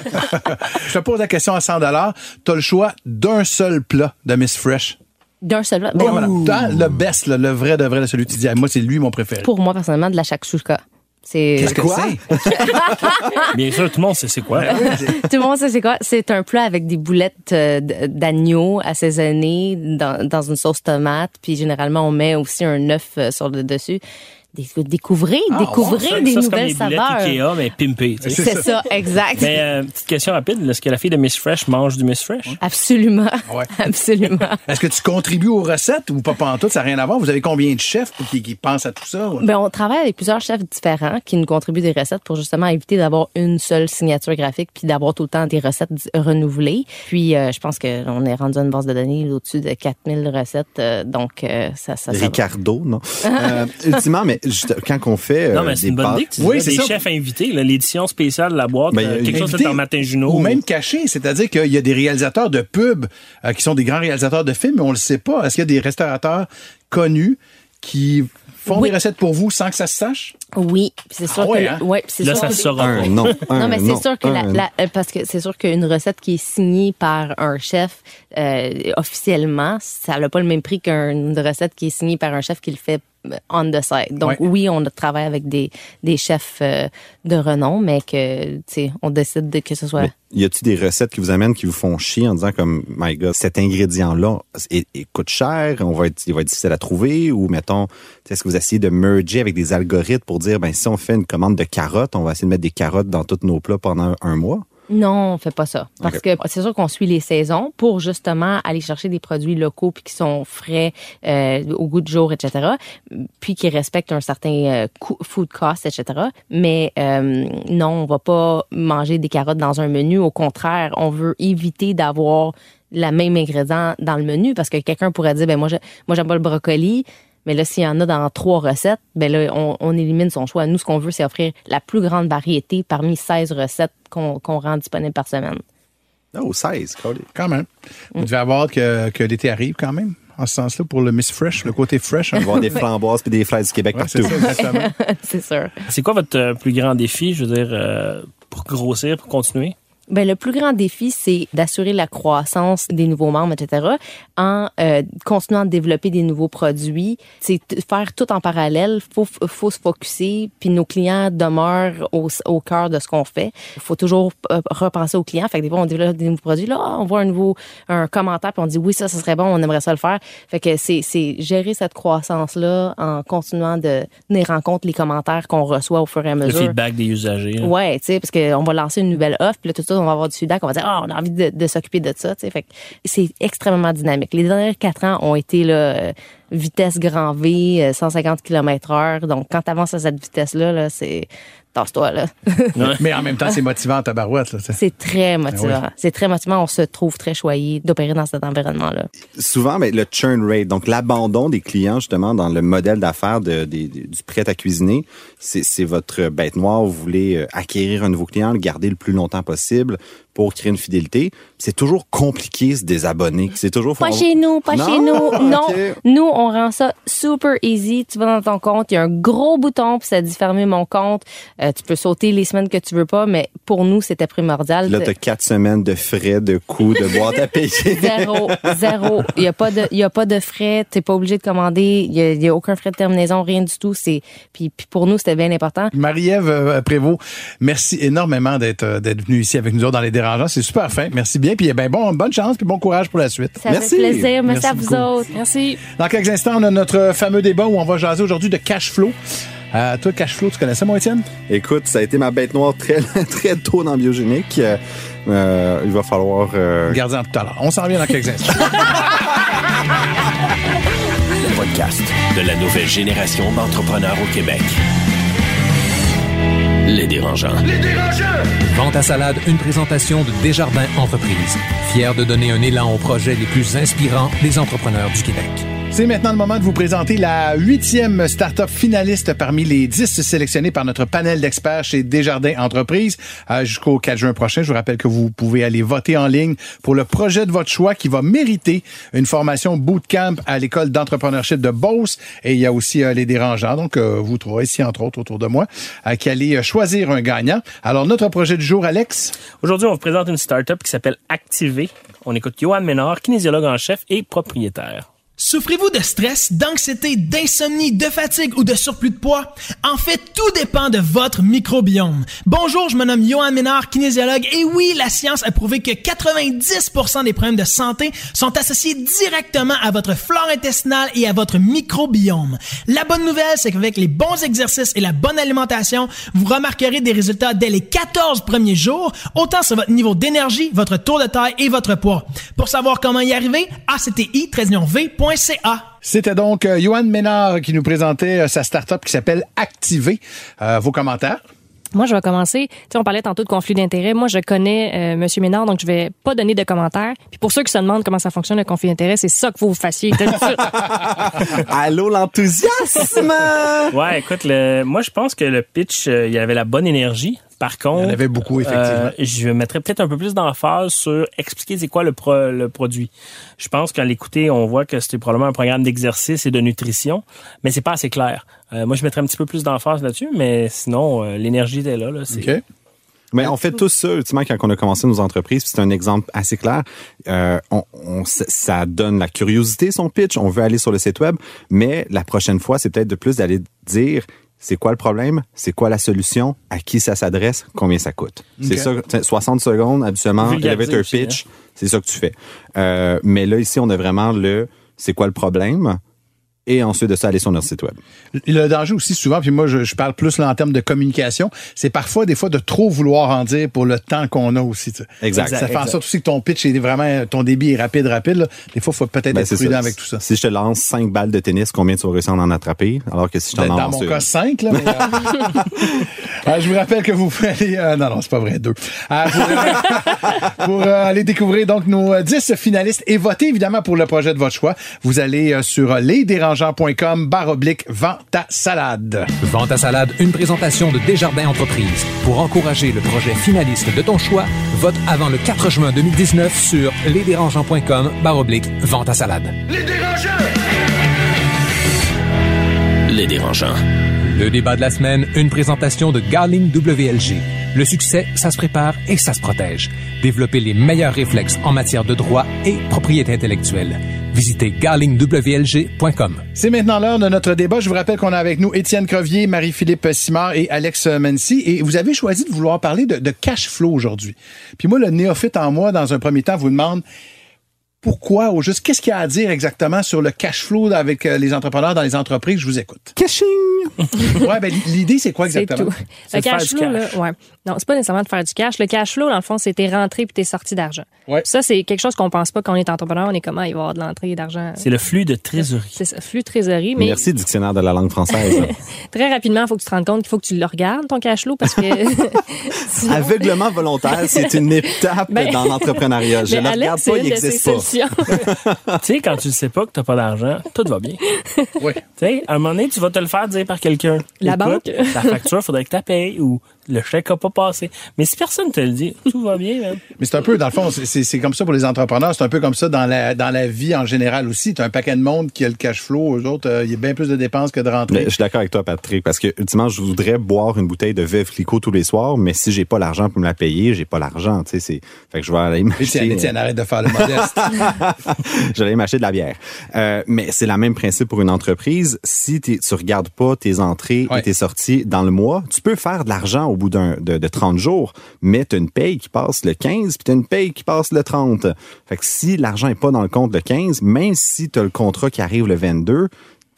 Je te pose la question à 100 dollars. Tu as le choix d'un seul plat de Miss Fresh. D'un seul. Ben, voilà. T'as le best, là, le vrai de vrai de celui que tu dis. Moi, c'est lui mon préféré. Pour moi personnellement, de la shakshuka. C'est Qu'est-ce que Quoi? c'est? Bien sûr, tout le monde sait c'est quoi. tout le monde sait c'est quoi? C'est un plat avec des boulettes euh, d'agneau assaisonnées dans, dans une sauce tomate, puis généralement on met aussi un œuf euh, sur le dessus. Ah, découvrez Ça, des ça, comme nouvelles les saveurs. Ikea, mais pimpées. tu sais. C'est ça, exact. Mais euh, petite question rapide, est-ce que la fille de Miss Fresh mange du Miss Fresh? Absolument. Ouais. Absolument. Est-ce que tu contribues aux recettes ou pas pantoute? Ça n'a rien à voir. Vous avez combien de chefs qui, qui pensent à tout ça? Ben, on travaille avec plusieurs chefs différents qui nous contribuent des recettes pour justement éviter d'avoir une seule signature graphique puis d'avoir tout le temps des recettes renouvelées. Puis, euh, je pense qu'on est rendu à une base de données au-dessus de 4000 recettes. euh, donc, euh, ça, ça, va. Ricardo, non? Euh, ultimement, mais juste, quand on fait euh, non, mais c'est des une bonne idée que tu Oui, c'est des chefs invités, l'édition spéciale de la boîte, Ben, euh, quelque chose Invité de Martin Junot. Ou même caché, c'est-à-dire qu'il y a des réalisateurs de pubs euh, qui sont des grands réalisateurs de films, mais on le sait pas. Est-ce qu'il y a des restaurateurs connus qui font Oui. des recettes pour vous sans que ça se sache? Oui, puis c'est sûr Ah ouais, que hein? ouais, puis c'est Là, sûr ça que- se saura Un pas. non. un non, mais c'est sûr que la, un la- euh, parce que c'est sûr qu'une recette qui est signée par un chef euh, officiellement, ça n'a pas le même prix qu'une recette qui est signée par un chef qui le fait euh, on the side. Donc Ouais. oui, on travaille avec des, des chefs euh, de renom, mais que tu sais, on décide de que ce soit Mais y a-tu des recettes qui vous amènent qui vous font chier en disant comme my god cet ingrédient là il, il coûte cher on va être il va être difficile à trouver ou mettons est-ce que vous essayez de merger avec des algorithmes pour dire ben si on fait une commande de carottes on va essayer de mettre des carottes dans tous nos plats pendant un mois? Non, on fait pas ça. Parce que c'est sûr qu'on suit les saisons pour justement aller chercher des produits locaux puis qui sont frais euh, au goût du jour, etc. Puis qui respectent un certain euh, coût- food cost, etc. Mais euh, non, on va pas manger des carottes dans un menu. Au contraire, on veut éviter d'avoir la même ingrédient dans le menu parce que quelqu'un pourrait dire ben moi je, moi j'aime pas le brocoli mais là, s'il y en a dans trois recettes, ben là, on, on élimine son choix. Nous, ce qu'on veut, c'est offrir la plus grande variété parmi 16 recettes qu'on qu'on rend disponibles par semaine. oh 16 Cody. Quand même. Vous devez avoir que, que l'été arrive quand même, en ce sens-là, pour le Miss Fresh, le côté fresh. hein? on va avoir des framboises puis des fraises du Québec Ouais, partout ça, exactement. c'est sûr. C'est quoi votre euh, plus grand défi, je veux dire, euh, pour grossir, pour continuer? Ben, le plus grand défi, c'est d'assurer la croissance des nouveaux membres, etc., en euh, continuant de développer des nouveaux produits. C'est faire tout en parallèle. Faut, faut se focuser, puis nos clients demeurent au, au cœur de ce qu'on fait. Il faut toujours euh, repenser aux clients. Fait que des fois, on développe des nouveaux produits. Là, on voit un nouveau un commentaire, puis on dit oui, ça, ça serait bon, on aimerait ça le faire. Fait que c'est c'est gérer cette croissance-là en continuant de tenir en compte les commentaires qu'on reçoit au fur et à Le mesure. feedback des usagers. Ouais, tu sais, parce qu'on va lancer une nouvelle offre, puis là, tout ça, on va avoir du feedback, on va dire, ah, on a envie de, s'occuper de ça, tu c'est extrêmement dynamique. Les derniers quatre ans ont été, là, euh, vitesse grand V, euh, 150 km heure. Donc, quand tu avances à cette vitesse-là, là, c'est, tasse-toi, là. Mais en même temps, c'est motivant à ta barouette. Là, c'est très motivant. oui. C'est très motivant. On se trouve très choyé d'opérer dans cet environnement-là. souvent ben, le churn rate, donc l'abandon des clients justement dans le modèle d'affaires de, du prêt à cuisiner, c'est votre bête noire. Vous voulez euh, acquérir un nouveau client, le garder le plus longtemps possible pour créer une fidélité. C'est toujours compliqué se désabonner. C'est toujours Pas chez nous, pas Non? chez nous. Non. Nous, on rend ça super easy. Tu vas dans ton compte, il y a un gros bouton, puis ça dit fermer mon compte. Euh, tu peux sauter les semaines que tu veux pas, mais pour nous, c'était primordial. Là, t'as quatre semaines de frais, de coûts, de boîtes à payer. Zéro, zéro. Il y a pas de, il y a pas de frais. T'es pas obligé de commander. Il y a, il y a aucun frais de terminaison, rien du tout. C'est, puis, puis pour nous, c'était bien important. Marie-Ève euh, Prévost, merci énormément d'être euh, d'être venue ici avec nous autres dans les dérangeants. C'est super fin. Merci bien. Puis eh ben bon, bonne chance puis bon courage pour la suite. Ça Merci. fait plaisir. Merci, Merci à vous beaucoup. autres. Merci. Dans quelques instants, on a notre fameux débat où on va jaser aujourd'hui de cash flow. Euh, toi, cash flow, tu connais ça, moi, Étienne? Écoute, ça a été ma bête noire très, très tôt dans Biogénique. Euh, euh, il va falloir... euh, Gardez-en tout à l'heure. On s'en vient dans quelques instants. Le podcast de la nouvelle génération d'entrepreneurs au Québec. Les dérangeants. Vente à salade, une présentation de Desjardins Entreprises. Fier de donner un élan aux projets les plus inspirants des entrepreneurs du Québec. C'est maintenant le moment de vous présenter la huitième start-up finaliste parmi les dix sélectionnés par notre panel d'experts chez Desjardins Entreprises euh, jusqu'au 4 juin prochain. Je vous rappelle que vous pouvez aller voter en ligne pour le projet de votre choix qui va mériter une formation bootcamp à l'école d'entrepreneurship de Beauce. Et il y a aussi euh, les dérangeants. Donc, euh, vous trouverez ici, entre autres, autour de moi, qui allez choisir un gagnant. Alors, notre projet du jour, Alex? Aujourd'hui, on vous présente une start-up qui s'appelle Activé. On écoute Johan Ménard, kinésiologue en chef et propriétaire. Souffrez-vous de stress, d'anxiété, d'insomnie, de fatigue ou de surplus de poids? En fait, tout dépend de votre microbiome. Bonjour, je me nomme Johan Ménard, kinésiologue, et oui, la science a prouvé que 90% des problèmes de santé sont associés directement à votre flore intestinale et à votre microbiome. La bonne nouvelle, c'est qu'avec les bons exercices et la bonne alimentation, vous remarquerez des résultats dès les 14 premiers jours, autant sur votre niveau d'énergie, votre tour de taille et votre poids. Pour savoir comment y arriver, acti-v.ca. C'était donc euh, Johan Ménard qui nous présentait euh, sa start-up qui s'appelle Activer. Euh, vos commentaires? Moi, je vais commencer. Tu sais, on parlait tantôt de conflit d'intérêts. Moi, je connais euh, Monsieur Ménard, donc je vais pas donner de commentaires. Puis pour ceux qui se demandent comment ça fonctionne le conflit d'intérêts, c'est ça faut vous fassiez. Allô, l'enthousiasme! Ouais, écoute, le, moi, je pense que le pitch, euh, il y avait la bonne énergie. Par contre, Il y en avait beaucoup, effectivement. euh, je mettrais peut-être un peu plus d'emphase sur expliquer c'est quoi le, pro- le produit. Je pense qu'à l'écouter, on voit que c'était probablement un programme d'exercice et de nutrition, mais c'est pas assez clair. Euh, moi, je mettrais un petit peu plus d'emphase là-dessus, mais sinon, euh, l'énergie était là. là c'est- OK. Mais on fait tous ça, ultimement, quand on a commencé nos entreprises. puis C'est un exemple assez clair. Euh, on, on- ça donne la curiosité, son pitch. On veut aller sur le site web. Mais la prochaine fois, c'est peut-être de plus d'aller dire c'est quoi le problème, c'est quoi la solution, à qui ça s'adresse, combien ça coûte? C'est ça, t'sais, 60 secondes, habituellement, elevator pitch, c'est ça que tu fais. Euh, mais là, ici, on a vraiment le c'est quoi le problème? Et ensuite de ça, aller sur notre site web. Le danger aussi, souvent, puis moi, je, je parle plus là, en termes de communication, c'est parfois, des fois, de trop vouloir en dire pour le temps qu'on a aussi. tu sais. Exact. Ça fait en sorte aussi que ton pitch est vraiment, ton débit est rapide, rapide. là. Des fois, il faut peut-être Ben, être prudent ça. avec tout ça. Si je te lance 5 balles de tennis, combien tu vas réussir à en attraper? Alors que si je t'en Dans lance mon une- cas, 5, là. Mais, euh, euh, je vous rappelle que vous pouvez aller. euh, non, non, c'est pas vrai, deux. Euh, pour euh, pour, euh, aller découvrir donc nos euh, 10 finalistes et voter évidemment pour le projet de votre choix. Vous allez euh, sur euh, lesdérangeants.com barre oblique vente ta salade. Vente à salade, une présentation de Desjardins Entreprises. Pour encourager le projet finaliste de ton choix, vote avant le 4 juin 2019 sur lesdérangeants.com baroblique vente à salade. Les dérangeants. Le débat de la semaine, une présentation de Garling WLG. Le succès, ça se prépare et ça se protège. Développer les meilleurs réflexes en matière de droit et propriété intellectuelle. Visitez garlingwlg.com. C'est maintenant l'heure de notre débat. Je vous rappelle qu'on a avec nous Étienne Crevier, Marie-Philippe Simard et Alex Mancy. Et vous avez choisi de vouloir parler de, de cash flow aujourd'hui. Puis moi, le néophyte en moi, dans un premier temps, vous demande pourquoi, au juste, qu'est-ce qu'il y a à dire exactement sur le cash flow avec euh, les entrepreneurs dans les entreprises? Je vous écoute. Caching! ouais, ben, l'idée, c'est quoi C'est exactement? tout. C'est Le de cash flow, cash. là, ouais. Non, c'est pas nécessairement de faire du cash. Le cash flow, dans le fond, c'est tes rentrées puis tes sorties d'argent. Ouais. Ça, c'est quelque chose qu'on pense pas quand on est entrepreneur. On est comment? Il va y avoir de l'entrée d'argent. C'est le flux de trésorerie. C'est ça, flux trésorerie. Mais Merci, dictionnaire de la langue française. très rapidement, il faut que tu te rendes compte qu'il faut que tu le regardes, ton cash flow, parce que. Sinon- Aveuglement volontaire, c'est une étape Ben, dans l'entrepreneuriat. Je ne regarde c'est pas, il de n'existe pas. tu sais, quand tu ne sais pas que tu n'as pas d'argent, tout va bien. Oui. Tu sais, à un moment donné, tu vas te le faire dire par quelqu'un. La Écoute, banque. Ta facture, faudrait que tu la payes ou le chèque n'a pas passé. Mais si personne te le dit, tout va bien, man. Mais c'est un peu, dans le fond, c'est- comme ça pour les entrepreneurs. C'est un peu comme ça dans la, dans la vie en général aussi. Tu as un paquet de monde qui a le cash flow. Eux autres, euh, il y a bien plus de dépenses que de Mais rentrées. je suis d'accord avec toi, Patrick, parce que ultimement, je voudrais boire une bouteille de Veuve Clicquot tous les soirs, mais si j'ai pas l'argent pour me la payer, j'ai pas l'argent. Tu sais, c'est fait que je vais aller m'acheter. Étienne, Étienne, arrête de faire le modeste. J'allais m'acheter de la bière. Euh, mais c'est le même principe pour une entreprise. Si tu regardes pas tes entrées Ouais. et tes sorties dans le mois, tu peux faire de l'argent au bout d'un, de, de 30 jours, mais tu as une paye qui passe le 15 puis tu as une paye qui passe le 30. Fait que si l'argent est pas dans le compte le 15, même si tu as le contrat qui arrive le 22,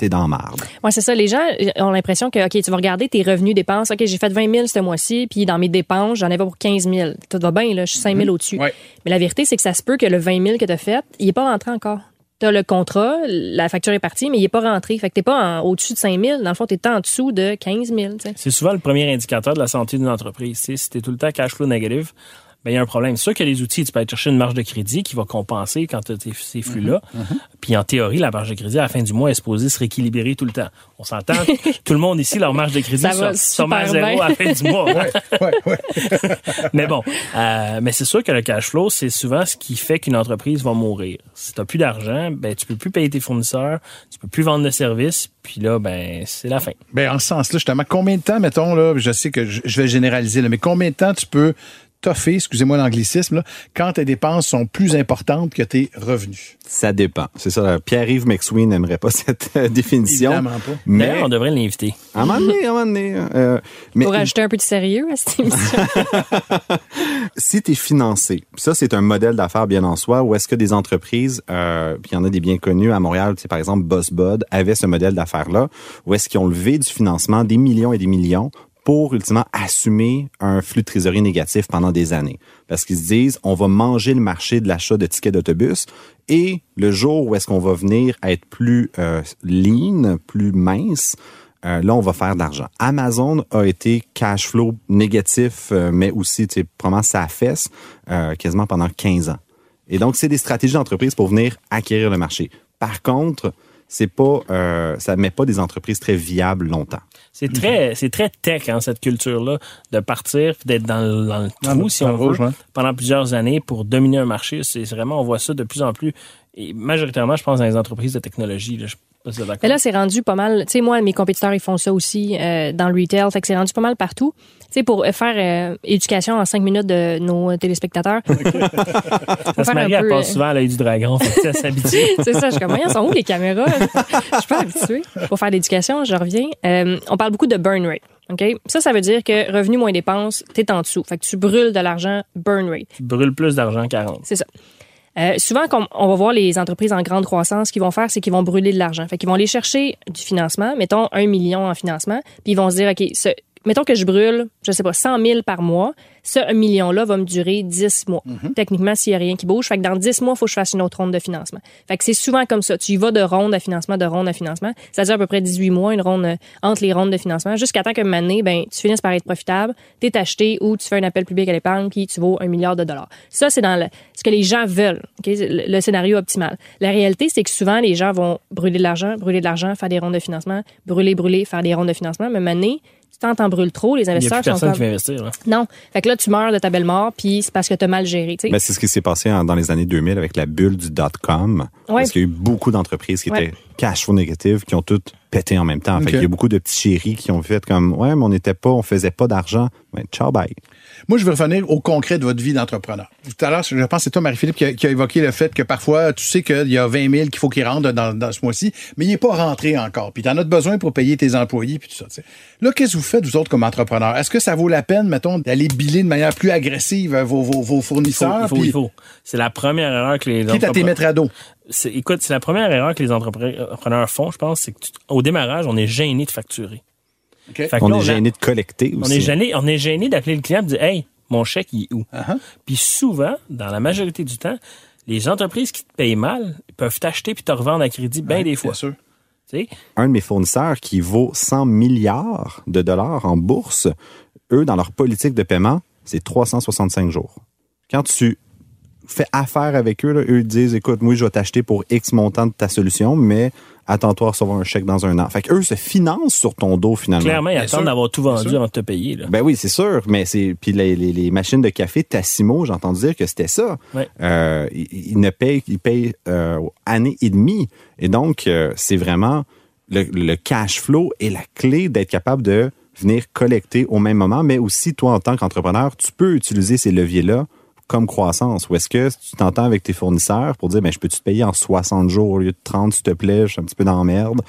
t'es dans marde. Ouais, c'est ça. Les gens ont l'impression que, OK, tu vas regarder tes revenus, dépenses. OK, j'ai fait 20 000 ce mois-ci, puis dans mes dépenses, j'en avais pour 15 000. Tout va bien, là. Je suis 5 000 au-dessus. Ouais. Mais la vérité, c'est que ça se peut que le 20 000 que tu as fait, il est pas rentré encore. Tu as le contrat, la facture est partie, mais il est pas rentré. Fait que t'es pas au-dessus de 5 000. Dans le fond, tu es en dessous de 15 000. tu sais. C'est souvent le premier indicateur de la santé d'une entreprise. Si tu tout le temps cash flow négatif, ben, il y a un problème. C'est sûr qu'il y a des outils. Tu peux aller chercher une marge de crédit qui va compenser quand tu as ces flux-là. Mm-hmm. Puis en théorie, la marge de crédit à la fin du mois est supposée se rééquilibrer tout le temps. On s'entend? tout le monde ici, leur marge de crédit sont sont à zéro bien. à la fin du mois. ouais, ouais. mais bon, euh, mais c'est sûr que le cash flow, c'est souvent ce qui fait qu'une entreprise va mourir. Si tu plus d'argent, ben tu peux plus payer tes fournisseurs, tu peux plus vendre de services, puis là, ben c'est la fin. Ben, en ce sens-là, justement, combien de temps, mettons, là, je sais que je je vais généraliser, là, mais combien de temps tu peux toffer, excusez-moi l'anglicisme, là, quand tes dépenses sont plus importantes que tes revenus? Ça dépend. C'est ça. Pierre-Yves McSween n'aimerait pas cette euh, définition. Évidemment pas. Mais on devrait l'inviter. à un moment donné, à un moment donné, euh, mais Pour ajouter un peu de sérieux à cette émission. si tu es financé, ça c'est un modèle d'affaires bien en soi, où est-ce que des entreprises, euh, puis il y en a des bien connus à Montréal, tu sais, par exemple BossBud avait ce modèle d'affaires-là, où est-ce qu'ils ont levé du financement des millions et des millions pour ultimement assumer un flux de trésorerie négatif pendant des années. Parce qu'ils se disent, on va manger le marché de l'achat de tickets d'autobus et le jour où est-ce qu'on va venir être plus euh, lean, plus mince, euh, là, on va faire de l'argent. Amazon a été cash flow négatif, euh, mais aussi, tu sais, probablement sa fesse, euh, quasiment pendant 15 ans. Et donc, c'est des stratégies d'entreprise pour venir acquérir le marché. Par contre, c'est pas, euh, ça met pas des entreprises très viables longtemps. C'est très, c'est très tech, hein, cette culture-là, de partir d'être dans, le- dans le Dans trou, le- si dans on rouge, veut, ouais. pendant plusieurs années pour dominer un marché. C'est vraiment, on voit ça de plus en plus. Et majoritairement, je pense, dans les entreprises de technologie. Là, je Mais là, c'est rendu pas mal. Tu sais, moi, mes compétiteurs, ils font ça aussi euh, dans le retail. Fait que c'est rendu pas mal partout. Tu sais, pour euh, faire euh, éducation en cinq minutes de nos téléspectateurs. Ça se marie, elle passe souvent à l'œil du dragon. Fait que ça s'habitue. c'est ça, je suis comme, voyons, sont où les caméras? je suis pas habituée. Pour faire l'éducation, je reviens. Euh, on parle beaucoup de burn rate. OK? Ça, ça veut dire que revenu moins dépenses, t'es en dessous. Fait que tu brûles de l'argent, burn rate. Tu brûles plus d'argent qu'avant. C'est ça. Euh, souvent, quand on va voir les entreprises en grande croissance, ce qu'ils vont faire, c'est qu'ils vont brûler de l'argent. Fait qu'ils vont aller chercher du financement, mettons un million en financement, puis ils vont se dire, OK, ce, mettons que je brûle, je sais pas, 100 000 par mois, ce un million-là va me durer 10 mois. Techniquement, s'il y a rien qui bouge. Fait que dans 10 mois, il faut que je fasse une autre ronde de financement. Fait que c'est souvent comme ça. Tu y vas de ronde à financement, de ronde à financement. Ça dure à peu près 18 mois, une ronde euh, entre les rondes de financement, jusqu'à temps que année, ben, tu finisses par être profitable, t'es acheté ou tu fais un appel public à l'épargne, puis tu vaux un milliard de dollars. Ça, c'est dans le, ce que les gens veulent. ok? Le, le scénario optimal. La réalité, c'est que souvent, les gens vont brûler de l'argent, brûler de l'argent, faire des rondes de financement, brûler, brûler, faire des rondes de financement. Même année, tu t'en brûles trop, les Il n'y a investisseurs plus personne sont qui comme... va investir. Là. Non. Fait que là, tu meurs de ta belle mort, puis c'est parce que t'as mal géré, tu sais. Ben, c'est ce qui s'est passé en- dans les années 2000 avec la bulle du dot-com. Ouais. Parce qu'il y a eu beaucoup d'entreprises qui Ouais. étaient cash flow négatives, qui ont toutes pété en même temps. Fait qu'il y a beaucoup de petits chéris qui ont fait comme, ouais, mais on n'était pas, on faisait pas d'argent. Ouais, ciao, bye. Moi, je veux revenir au concret de votre vie d'entrepreneur. Tout à l'heure, je pense que c'est toi, Marie-Philippe, qui a, qui a évoqué le fait que parfois, tu sais qu'il y a 20 000 qu'il faut qu'ils rentrent dans, dans ce mois-ci, mais il n'est pas rentré encore. Puis tu en as besoin pour payer tes employés, puis tout ça. Là, qu'est-ce que vous faites, vous autres, comme entrepreneurs? Est-ce que ça vaut la peine, mettons, d'aller biler de manière plus agressive euh, vos, fournisseurs? il faut, il faut. C'est la première erreur que les quitte à t'y mettre à dos. écoute, c'est la première erreur que les entrepreneurs font, je pense, c'est que tu- au démarrage, on est gêné de facturer. Fait On là, est a- gêné de collecter on aussi. est gêné, on est gêné d'appeler le client et de dire, hey, mon chèque, il est où? Uh-huh. Puis souvent, dans la majorité du temps, les entreprises qui te payent mal peuvent t'acheter puis te revendre à crédit bien Ouais, des fois. Bien sûr. Un de mes fournisseurs qui vaut 100 milliards de dollars en bourse, eux, dans leur politique de paiement, c'est 365 jours. Quand tu fais affaire avec eux, là, eux disent, écoute, moi, je vais t'acheter pour X montant de ta solution, mais attends-toi à recevoir un chèque dans un an. Fait qu'eux se financent sur ton dos, finalement. Clairement, ils Bien attendent d'avoir tout vendu avant de te payer. Là. Ben oui, c'est sûr, mais c'est puis les, les, les machines de café Tassimo, j'ai entendu dire que c'était ça. Ouais. Euh, ils, ils ne payent, ils payent euh, année et demie, et donc euh, c'est vraiment le, le cash flow est la clé d'être capable de venir collecter au même moment, mais aussi toi en tant qu'entrepreneur, tu peux utiliser ces leviers là comme croissance. Ou est-ce que tu t'entends avec tes fournisseurs pour dire, ben, je peux-tu te payer en 60 jours au lieu de 30, s'il te plaît, je suis un petit peu dans merde.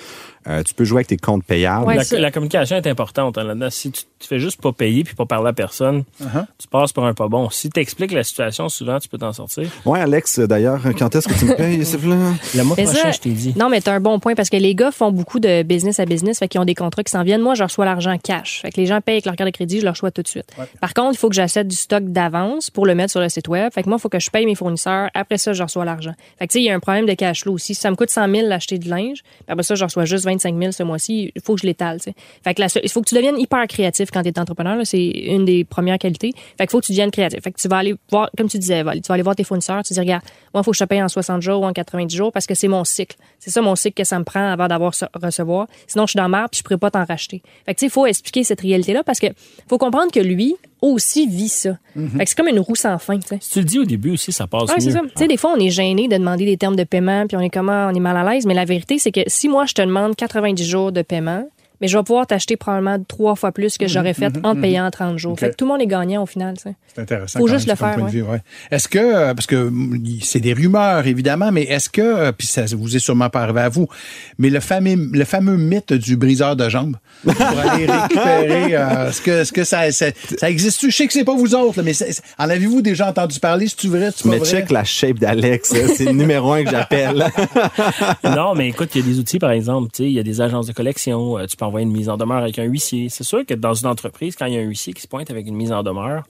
Euh, tu peux jouer avec tes comptes payables. Ouais, la, c'est- la communication est importante hein, là-dedans. Si tu, tu fais juste pas payer puis pas parler à personne, Uh-huh. tu passes pour un pas bon. Si tu expliques la situation, souvent, tu peux t'en sortir. Ouais, Alex, d'ailleurs, quand est-ce que tu me payes, plaît? Le mois Mais prochain, ça- je t'ai dit. Non, mais t'as un bon point parce que les gars font beaucoup de business à business, fait qu'ils ont des contrats qui s'en viennent. Moi, je reçois l'argent cash. Fait que les gens payent avec leur carte de crédit, je le reçois tout de suite. Par contre, il faut que j'achète du stock d'avance pour le mettre sur le site web. Fait que moi, il faut que je paye mes fournisseurs. Après ça, je reçois l'argent. Fait que tu sais, il y a un problème de cash flow aussi. Si ça me coûte 100 000 d'acheter de linge, puis après ça, je reçois juste 25 000 ce mois-ci, il faut que je l'étale, que il faut que tu deviennes hyper créatif quand tu es entrepreneur. C'est une des premières qualités. Fait qu'il faut que tu deviennes créatif. Fait que tu vas aller voir, comme tu disais, tu vas aller voir tes fournisseurs, tu dis, regarde, moi, il faut que je te paye en 60 jours ou en 90 jours parce que c'est mon cycle. C'est ça mon cycle que ça me prend avant d'avoir ce- recevoir. Sinon, je suis dans merde puis je pourrais pas t'en racheter. Que il faut expliquer cette réalité-là parce que faut comprendre que lui aussi vit ça. Fait que c'est comme une roue sans fin, tu sais. Si tu le dis au début aussi, ça passe Ouais, c'est mieux. ça. Tu sais, des fois, on est gêné de demander des termes de paiement, puis on est comment, on est mal à l'aise. Mais la vérité, c'est que si moi, je te demande 90 jours de paiement, mais je vais pouvoir t'acheter probablement trois fois plus que j'aurais fait en te payant en 30 jours. Fait que tout le monde est gagnant au final, tu. C'est intéressant. Faut juste même, le faire, ouais. ouais. Est-ce que, euh, parce que mm, c'est des rumeurs, évidemment, mais est-ce que, euh, puis ça vous est sûrement pas arrivé à vous, mais le fameux, le fameux mythe du briseur de jambes pour aller récupérer, euh, est-ce que, est-ce que ça, ça, ça existe? Je sais que c'est pas vous autres, là, mais en avez-vous déjà entendu parler? C'est-tu vrai? C'est pas Mais vrai? check la shape d'Alex, c'est le numéro un que j'appelle. non, mais écoute, il y a des outils, par exemple, tu sais, il y a des agences de collection, tu peux envoyer une mise en demeure avec un huissier. C'est sûr que dans une entreprise, quand il y a un huissier qui se pointe avec une mise en demeure,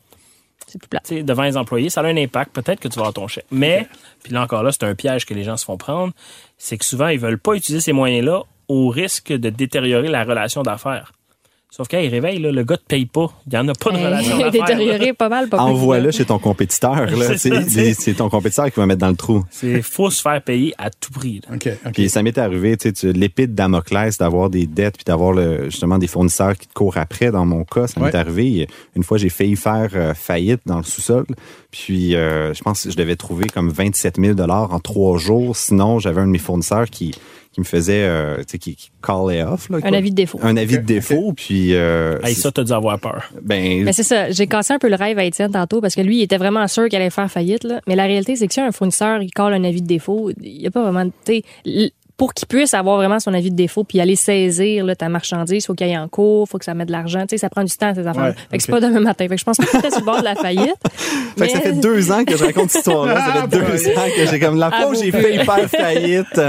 C'est plus plat. devant les employés, ça a un impact. Peut-être que tu vas avoir ton chèque. Mais, puis là encore là, c'est un piège que les gens se font prendre, c'est que souvent, ils veulent pas utiliser ces moyens-là au risque de détériorer la relation d'affaires. Sauf quand il réveille, là, le gars te paye pas. Il n'y en a pas de relation Il là. détérioré pas mal. Envoie-le chez ton compétiteur. là. C'est ton compétiteur qui va mettre dans le trou. C'est faut se faire payer à tout prix. là. OK, OK. Puis ça m'est arrivé, tu sais, tu- l'épée de Damoclès, d'avoir des dettes, puis d'avoir le- justement des fournisseurs qui te courent après. Dans mon cas, ça m'est arrivé. Une fois, j'ai failli faire euh, faillite dans le sous-sol. Puis euh, je pense que je devais trouver comme 27 000 en trois jours. Sinon, j'avais un de mes fournisseurs qui qui me faisait, euh, tu sais, qui, qui callait off. Là, Un avis de défaut. Un avis de défaut. Puis euh, Hey, ça, t'as dû avoir peur. ben, Mais c'est ça, j'ai cassé un peu le rêve à Étienne tantôt parce que lui, il était vraiment sûr qu'il allait faire faillite. Là. Mais la réalité, c'est que si un fournisseur, il colle un avis de défaut, il n'y a pas vraiment... tu Pour qu'il puisse avoir vraiment son avis de défaut puis aller saisir là, ta marchandise, faut qu'il aille en cours, faut que ça mette de l'argent. Tu sais, ça prend du temps, ces affaires. Ouais, fait que c'est pas demain matin. Fait que je pense que c'était sur le bord de la faillite. Fait que ça fait deux ans que je raconte cette histoire-là. Ça Ah, fait deux ans que j'ai comme la où j'ai failli faire faillite.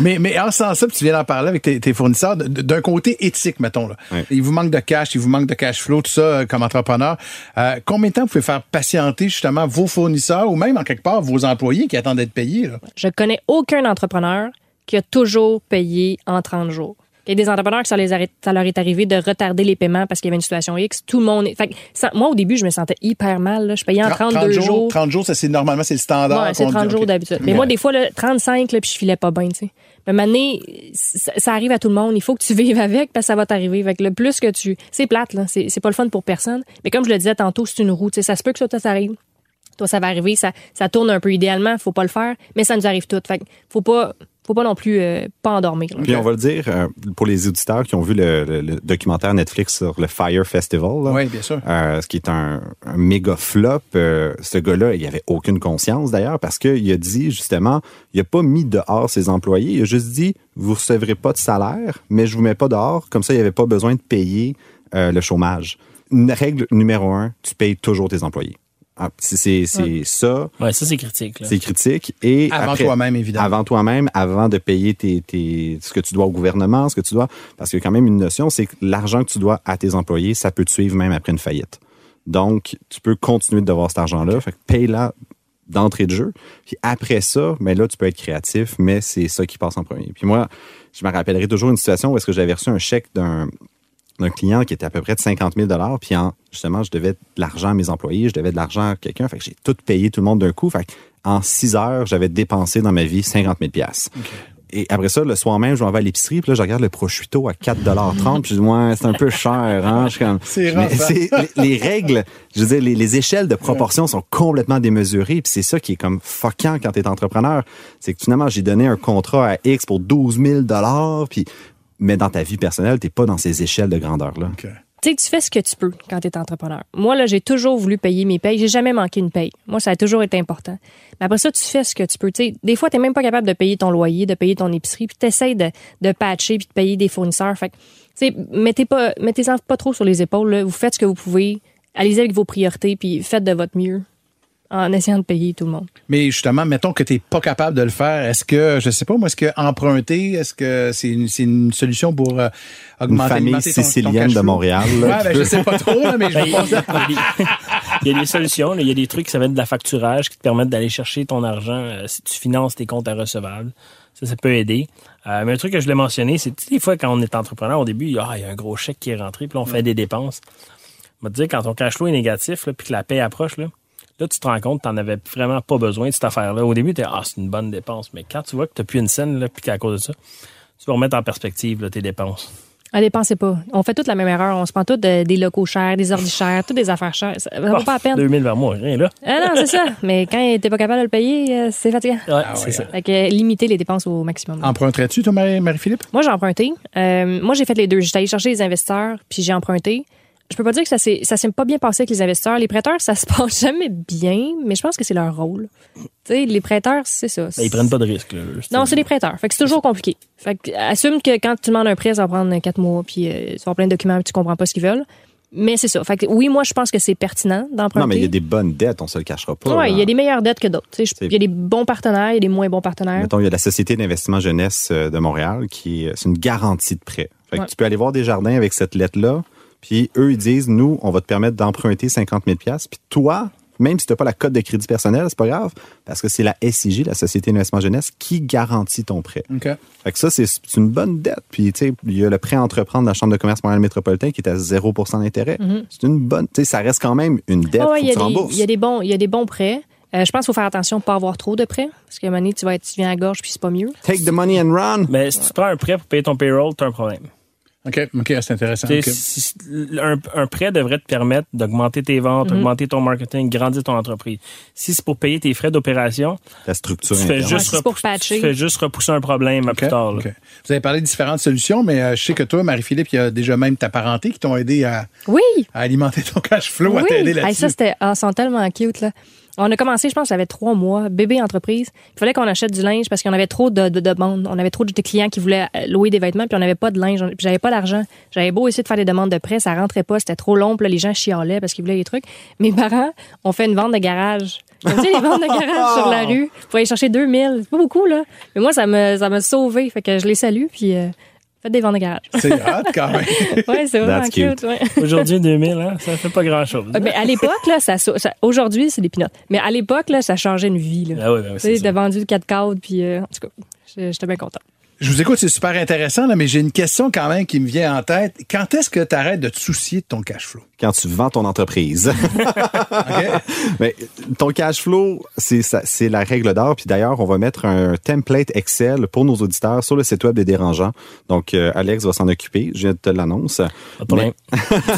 Mais, mais en ce sens-là, puis tu viens d'en parler avec tes, tes fournisseurs, d'un côté éthique, mettons. Là. Ouais. Il vous manque de cash, il vous manque de cash flow, tout ça, euh, comme entrepreneur. Euh, combien de temps vous pouvez faire patienter justement vos fournisseurs ou même, en quelque part, vos employés qui attendent d'être payés? Là? Je connais aucun entrepreneur qui a toujours payé en 30 jours. Il y a des entrepreneurs que ça, les arrête- ça leur est arrivé de retarder les paiements parce qu'il y avait une situation X. Tout le monde. est- Fait ça- moi, au début, je me sentais hyper mal. là. Je payais en 32 jours. 30 jours, ça, c'est normalement, c'est le standard. Ouais, c'est qu'on 30 dit, jours d'habitude. Mais Ouais. moi, des fois, là, 35, là, puis je filais pas bien, tu sais. Mais maintenant, ça, ça arrive à tout le monde. Il faut que tu vives avec parce que ça va t'arriver. Fait que le plus que tu... C'est plate, là. C'est c'est pas le fun pour personne. Mais comme je le disais tantôt, c'est une roue. Tu sais, ça se peut que ça, ça arrive. Toi, ça va arriver. Ça, ça tourne un peu idéalement. Faut pas le faire. Mais ça nous arrive tout. Fait que faut pas, faut pas non plus euh, pas endormir. là. Puis on va le dire euh, pour les auditeurs qui ont vu le, le- le documentaire Netflix sur le Fire Festival. là. Oui, bien sûr. Euh, ce qui est un, un méga flop. Euh, ce gars-là, il avait aucune conscience d'ailleurs parce qu'il a dit justement, il a pas mis dehors ses employés. Il a juste dit, vous recevrez pas de salaire, mais je vous mets pas dehors. Comme ça, il n'y avait pas besoin de payer euh, le chômage. Une règle numéro un, tu payes toujours tes employés. Ah, c'est ça, Ouais, ça, c'est critique. c'est critique. Et Avant toi-même, évidemment. Avant toi-même, avant de payer tes, tes- ce que tu dois au gouvernement, ce que tu dois. Parce qu'il y a quand même une notion, c'est que l'argent que tu dois à tes employés, ça peut te suivre même après une faillite. Donc, tu peux continuer de devoir cet argent-là. Fait que paye-la d'entrée de jeu. Puis après ça, mais là, tu peux être créatif, mais c'est ça qui passe en premier. Puis moi, je me rappellerai toujours une situation où est-ce que j'avais reçu un chèque d'un d'un client qui était à peu près de 50 000 Puis en, justement, je devais de l'argent à mes employés, je devais de l'argent à quelqu'un. Fait que j'ai tout payé tout le monde d'un coup. Fait que en six heures, j'avais dépensé dans ma vie 50 000 Et après ça, le soir même, je m'en vais à l'épicerie, puis là, je regarde le prosciutto à 4,30 puis je dis, ouais, c'est un peu cher, hein. Je suis comme, C'est Mais c'est- les, les règles, je veux dire, les, les échelles de proportion sont complètement démesurées, puis c'est ça qui est comme fuckant quand t'es entrepreneur. C'est que finalement, j'ai donné un contrat à X pour 12 000 puis, mais dans ta vie personnelle, t'es pas dans ces échelles de grandeur-là. Tu sais, tu fais ce que tu peux quand tu es entrepreneur. Moi, là, j'ai toujours voulu payer mes payes. J'ai jamais manqué une paye. Moi, ça a toujours été important. Mais après ça, tu fais ce que tu peux. Tu sais, des fois, tu même pas capable de payer ton loyer, de payer ton épicerie, puis tu essaies de, de patcher puis de payer des fournisseurs. Fait que, tu sais, mettez pas, mettez-en pas trop sur les épaules. là. Vous faites ce que vous pouvez. Allez-y avec vos priorités, puis faites de votre mieux en essayant de payer tout le monde. Mais justement, mettons que tu n'es pas capable de le faire. Est-ce que, je sais pas, moi, est-ce que emprunter, est-ce que c'est une, c'est une solution pour euh, Une augmenter famille augmenter ton- ton sicilienne de? Montréal. Ouais, là, qui ben, je sais pas trop, là, mais je vais Il y, a des, il y a des solutions. là. Il y a des trucs qui s'appellent de la facturage qui te permettent d'aller chercher ton argent euh, si tu finances tes comptes à recevables. Ça, ça peut aider. Euh, mais un truc que je voulais mentionner, c'est des fois quand on est entrepreneur, au début, il y a, ah, il y a un gros chèque qui est rentré, puis là, on fait des dépenses. Je vais te dire, quand ton cash flow est négatif, là, puis que la paie approche, là, là, tu te rends compte que tu n'en avais vraiment pas besoin de cette affaire-là. Au début, tu es ah, c'est une bonne dépense. Mais quand tu vois que tu n'as plus une scène, là, puis qu'à cause de ça, tu vas remettre en perspective là, tes dépenses. Ah, dépensez pas. On fait toute la même erreur. On se prend tous de- des locaux chers, des ordi chers, toutes des affaires chères. Ça, ça vaut pas la peine. 2000 vers moi, rien là. Ah non, c'est ça. Mais quand t'es pas capable de le payer, euh, c'est fatigant. Ouais, Ah c'est ouais, ça. Fait que euh, limiter les dépenses au maximum. Emprunterais-tu, toi, Marie- Marie-Philippe? Moi, j'ai emprunté. Euh, moi, j'ai fait les deux. J'étais allée chercher les investisseurs, puis j'ai emprunté. Je peux pas dire que ça s'est ça s'est pas bien passé avec les investisseurs. Les prêteurs, ça se passe jamais bien, mais je pense que c'est leur rôle. Tu sais, les prêteurs, c'est ça. Ben, ils prennent pas de risques. Non, c'est des prêteurs. Fait que c'est toujours compliqué. Fait que assume que quand tu demandes un prêt, ça va prendre quatre mois, puis euh, tu vas avoir plein de documents, puis tu comprends pas ce qu'ils veulent. Mais c'est ça. Fait que oui, moi, je pense que c'est pertinent d'emprunter. Non, mais il y a des bonnes dettes, on se le cachera pas. Là. il y a des meilleures dettes que d'autres. Il y a des bons partenaires, il y a des moins bons partenaires. Mettons, il y a la Société d'investissement jeunesse euh, de Montréal qui est c'est une garantie de prêt. Fait que Ouais. tu peux aller voir des jardins avec cette lettre-là, puis eux, ils disent, nous, on va te permettre d'emprunter 50 000 puis toi, même si tu n'as pas la cote de crédit personnel, c'est pas grave, parce que c'est la SIG, la Société d'investissement jeunesse, qui garantit ton prêt. OK. Fait que ça, c'est une bonne dette. Puis, tu sais, il y a le prêt à entreprendre de la Chambre de commerce Montréal métropolitain qui est à 0 d'intérêt. C'est une bonne, tu sais, ça reste quand même une dette. Ah ouais, faut il y, que a tu des- rembourses. il y a des bons, il y a des bons prêts. Euh, je pense qu'il faut faire attention de ne pas avoir trop de prêts. Parce qu'à un moment donné, tu vas être, tu viens à la gorge puis c'est pas mieux. Take the money and run. Mais si tu prends un prêt pour payer ton payroll, t'as un problème. OK, OK, c'est intéressant. Si- un, un prêt devrait te permettre d'augmenter tes ventes, augmenter ton marketing, grandir ton entreprise. Si c'est pour payer tes frais d'opération, La structure tu fais juste, Ouais, pour patcher. tu fais juste repousser un problème à OK, plus tard. Vous avez parlé de différentes solutions, mais euh, je sais que toi, Marie-Philippe, il y a déjà même ta parenté qui t'ont aidé à, Oui! à alimenter ton cash flow, à oui. t'aider Hey, là-dessus. ça, c'était, ah, ils sont tellement cute, là. On a commencé, je pense, ça avait trois mois, bébé entreprise. Il fallait qu'on achète du linge parce qu'on avait trop de, de demandes. On avait trop de clients qui voulaient euh, louer des vêtements, puis on n'avait pas de linge. Puis j'avais pas d'argent. J'avais beau essayer de faire des demandes de prêt, ça rentrait pas, c'était trop long, puis là, les gens chialaient parce qu'ils voulaient des trucs. Mes parents ont fait une vente de garage. Comme tu sais, les ventes de garage sur la rue pour aller chercher 2000. C'est pas beaucoup, là. Mais moi, ça me, ça m'a sauvé. Fait que je les salue, puis euh, faites des ventes de garage. C'est hot quand même. ouais, c'est vraiment That's cute. cute. ouais. Aujourd'hui, 2000, hein, ça fait pas grand-chose. Euh, Mais à l'époque, là, ça, ça- aujourd'hui, c'est des pinottes. Mais à l'époque, là, ça changeait une vie. Là. Ah oui, ben oui, tu c'est sais, ça. vendu 4 cadres, puis euh, en tout cas, j'étais bien content. Je vous écoute, c'est super intéressant, là, mais j'ai une question quand même qui me vient en tête. Quand est-ce que tu arrêtes de te soucier de ton cash flow? Quand tu vends ton entreprise. Mais ton cash flow, c'est la règle d'or. Puis d'ailleurs, on va mettre un template Excel pour nos auditeurs sur le site web des dérangeants. Donc, euh, Alex va s'en occuper. Je viens de te l'annonce.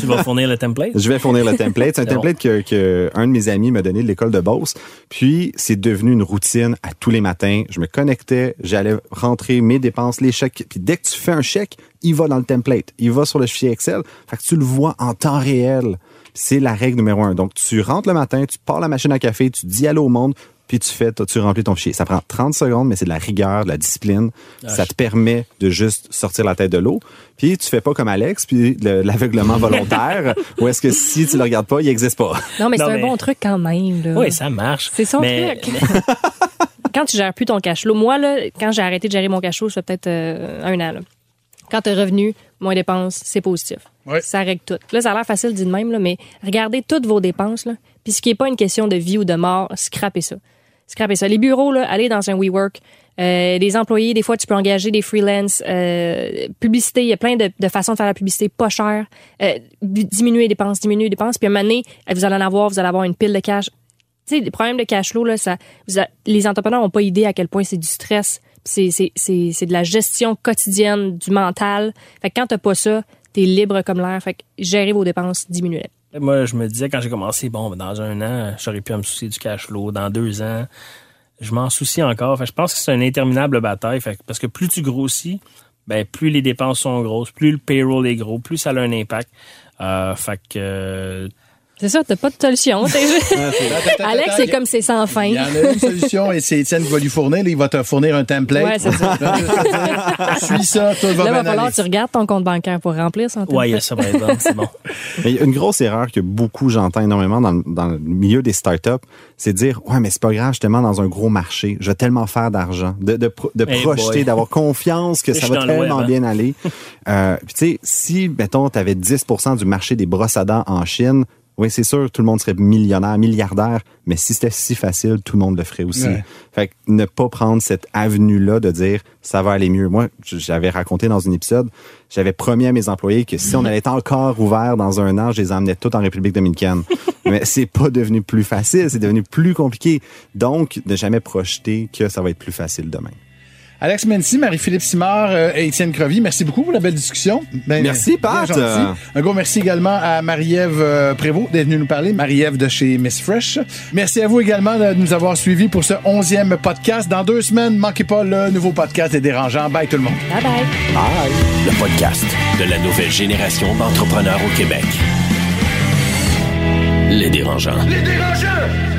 Tu vas fournir le template? Je vais fournir le template. C'est un bon. template que, que un de mes amis m'a donné de l'école de Beauce. Puis, c'est devenu une routine à tous les matins. Je me connectais, j'allais rentrer mes dépenses, les chèques. Puis, dès que tu fais un chèque, il va dans le template. Il va sur le fichier Excel. Fait que tu le vois en temps réel. C'est la règle numéro un. Donc, tu rentres le matin, tu pars la machine à café, tu dis allô au monde, puis tu fais, tu remplis ton fichier. Ça prend 30 secondes, mais c'est de la rigueur, de la discipline. Ça te permet de juste sortir la tête de l'eau. Puis tu fais pas comme Alex, puis le- l'aveuglement volontaire, où est-ce que si tu le regardes pas, il existe pas. Non, mais c'est un bon truc quand même. Là. Oui, ça marche. C'est son Mais- truc. quand tu gères plus ton cash flow, moi, là, quand j'ai arrêté de gérer mon cash flow, ça fait peut-être euh, un an. Là. Quand tu revenu, moins dépenses, c'est positif. Ça règle tout. Là, ça a l'air facile dit de même, là, mais regardez toutes vos dépenses. Là. Puis ce qui n'est pas une question de vie ou de mort, scrapez ça. Scrapez ça. Les bureaux, là, allez dans un WeWork. Euh, les employés, des fois, tu peux engager des freelance. Euh, publicité, il y a plein de, de façons de faire la publicité pas chère. Euh, diminuer les dépenses, diminuer les dépenses. Puis à un moment donné, vous allez en avoir, vous allez avoir une pile de cash tu sais, les problèmes de cash flow, là, ça, vous a- les entrepreneurs n'ont pas idée à quel point c'est du stress. C'est, de la gestion quotidienne, du mental. Fait que quand t'as pas ça, t'es libre comme l'air. Fait que gérer vos dépenses, diminuez-les. Moi, je me disais quand j'ai commencé, bon, dans un an, j'aurais pu me soucier du cash flow. Dans deux ans, je m'en soucie encore. Fait je pense que c'est une interminable bataille. Parce que plus tu grossis, ben, plus les dépenses sont grosses, plus le payroll est gros, plus ça a un impact. Euh, fait que euh, C'est ça, t'as pas de solution. Alex, c'est comme c'est sans fin. Il y en a une solution et c'est Étienne qui va lui fournir. là, il va te fournir un template. Ouais, c'est ça. Suis ça, tout va Là, bien va falloir que tu regardes ton compte bancaire pour remplir son ouais, il y a ça, c'est bon. Mais il y a une grosse erreur que beaucoup, j'entends énormément dans, le- dans le milieu des startups, c'est de dire, ouais, mais c'est pas grave, je suis tellement dans un gros marché, je vais tellement faire d'argent, de, de, pro- de Hey projeter, d'avoir confiance que ça va tellement hein. bien aller. Euh, puis tu sais, si, mettons, tu avais 10% du marché des brosses à dents en Chine, oui, c'est sûr, tout le monde serait millionnaire, milliardaire, mais si c'était si facile, tout le monde le ferait aussi. Ouais. Fait que ne pas prendre cette avenue-là de dire ça va aller mieux. Moi, j'avais raconté dans un épisode, j'avais promis à mes employés que si on allait être encore ouvert dans un an, je les emmenais tous en République dominicaine. Mais c'est pas devenu plus facile, c'est devenu plus compliqué. Donc, ne jamais projeter que ça va être plus facile demain. Alex Mency, Marie-Philippe Simard euh, et Étienne Crevy, merci beaucoup pour la belle discussion. Ben, Merci, Pat. gentil. Un gros merci également à Marie-Ève euh, Prévost d'être venue nous parler. Marie-Ève de chez Miss Fresh. Merci à vous également de nous avoir suivis pour ce onzième podcast. Dans deux semaines, manquez pas le nouveau podcast des dérangeants. Bye tout le monde. Bye bye. Le podcast de la nouvelle génération d'entrepreneurs au Québec. Les dérangeants. Les dérangeants!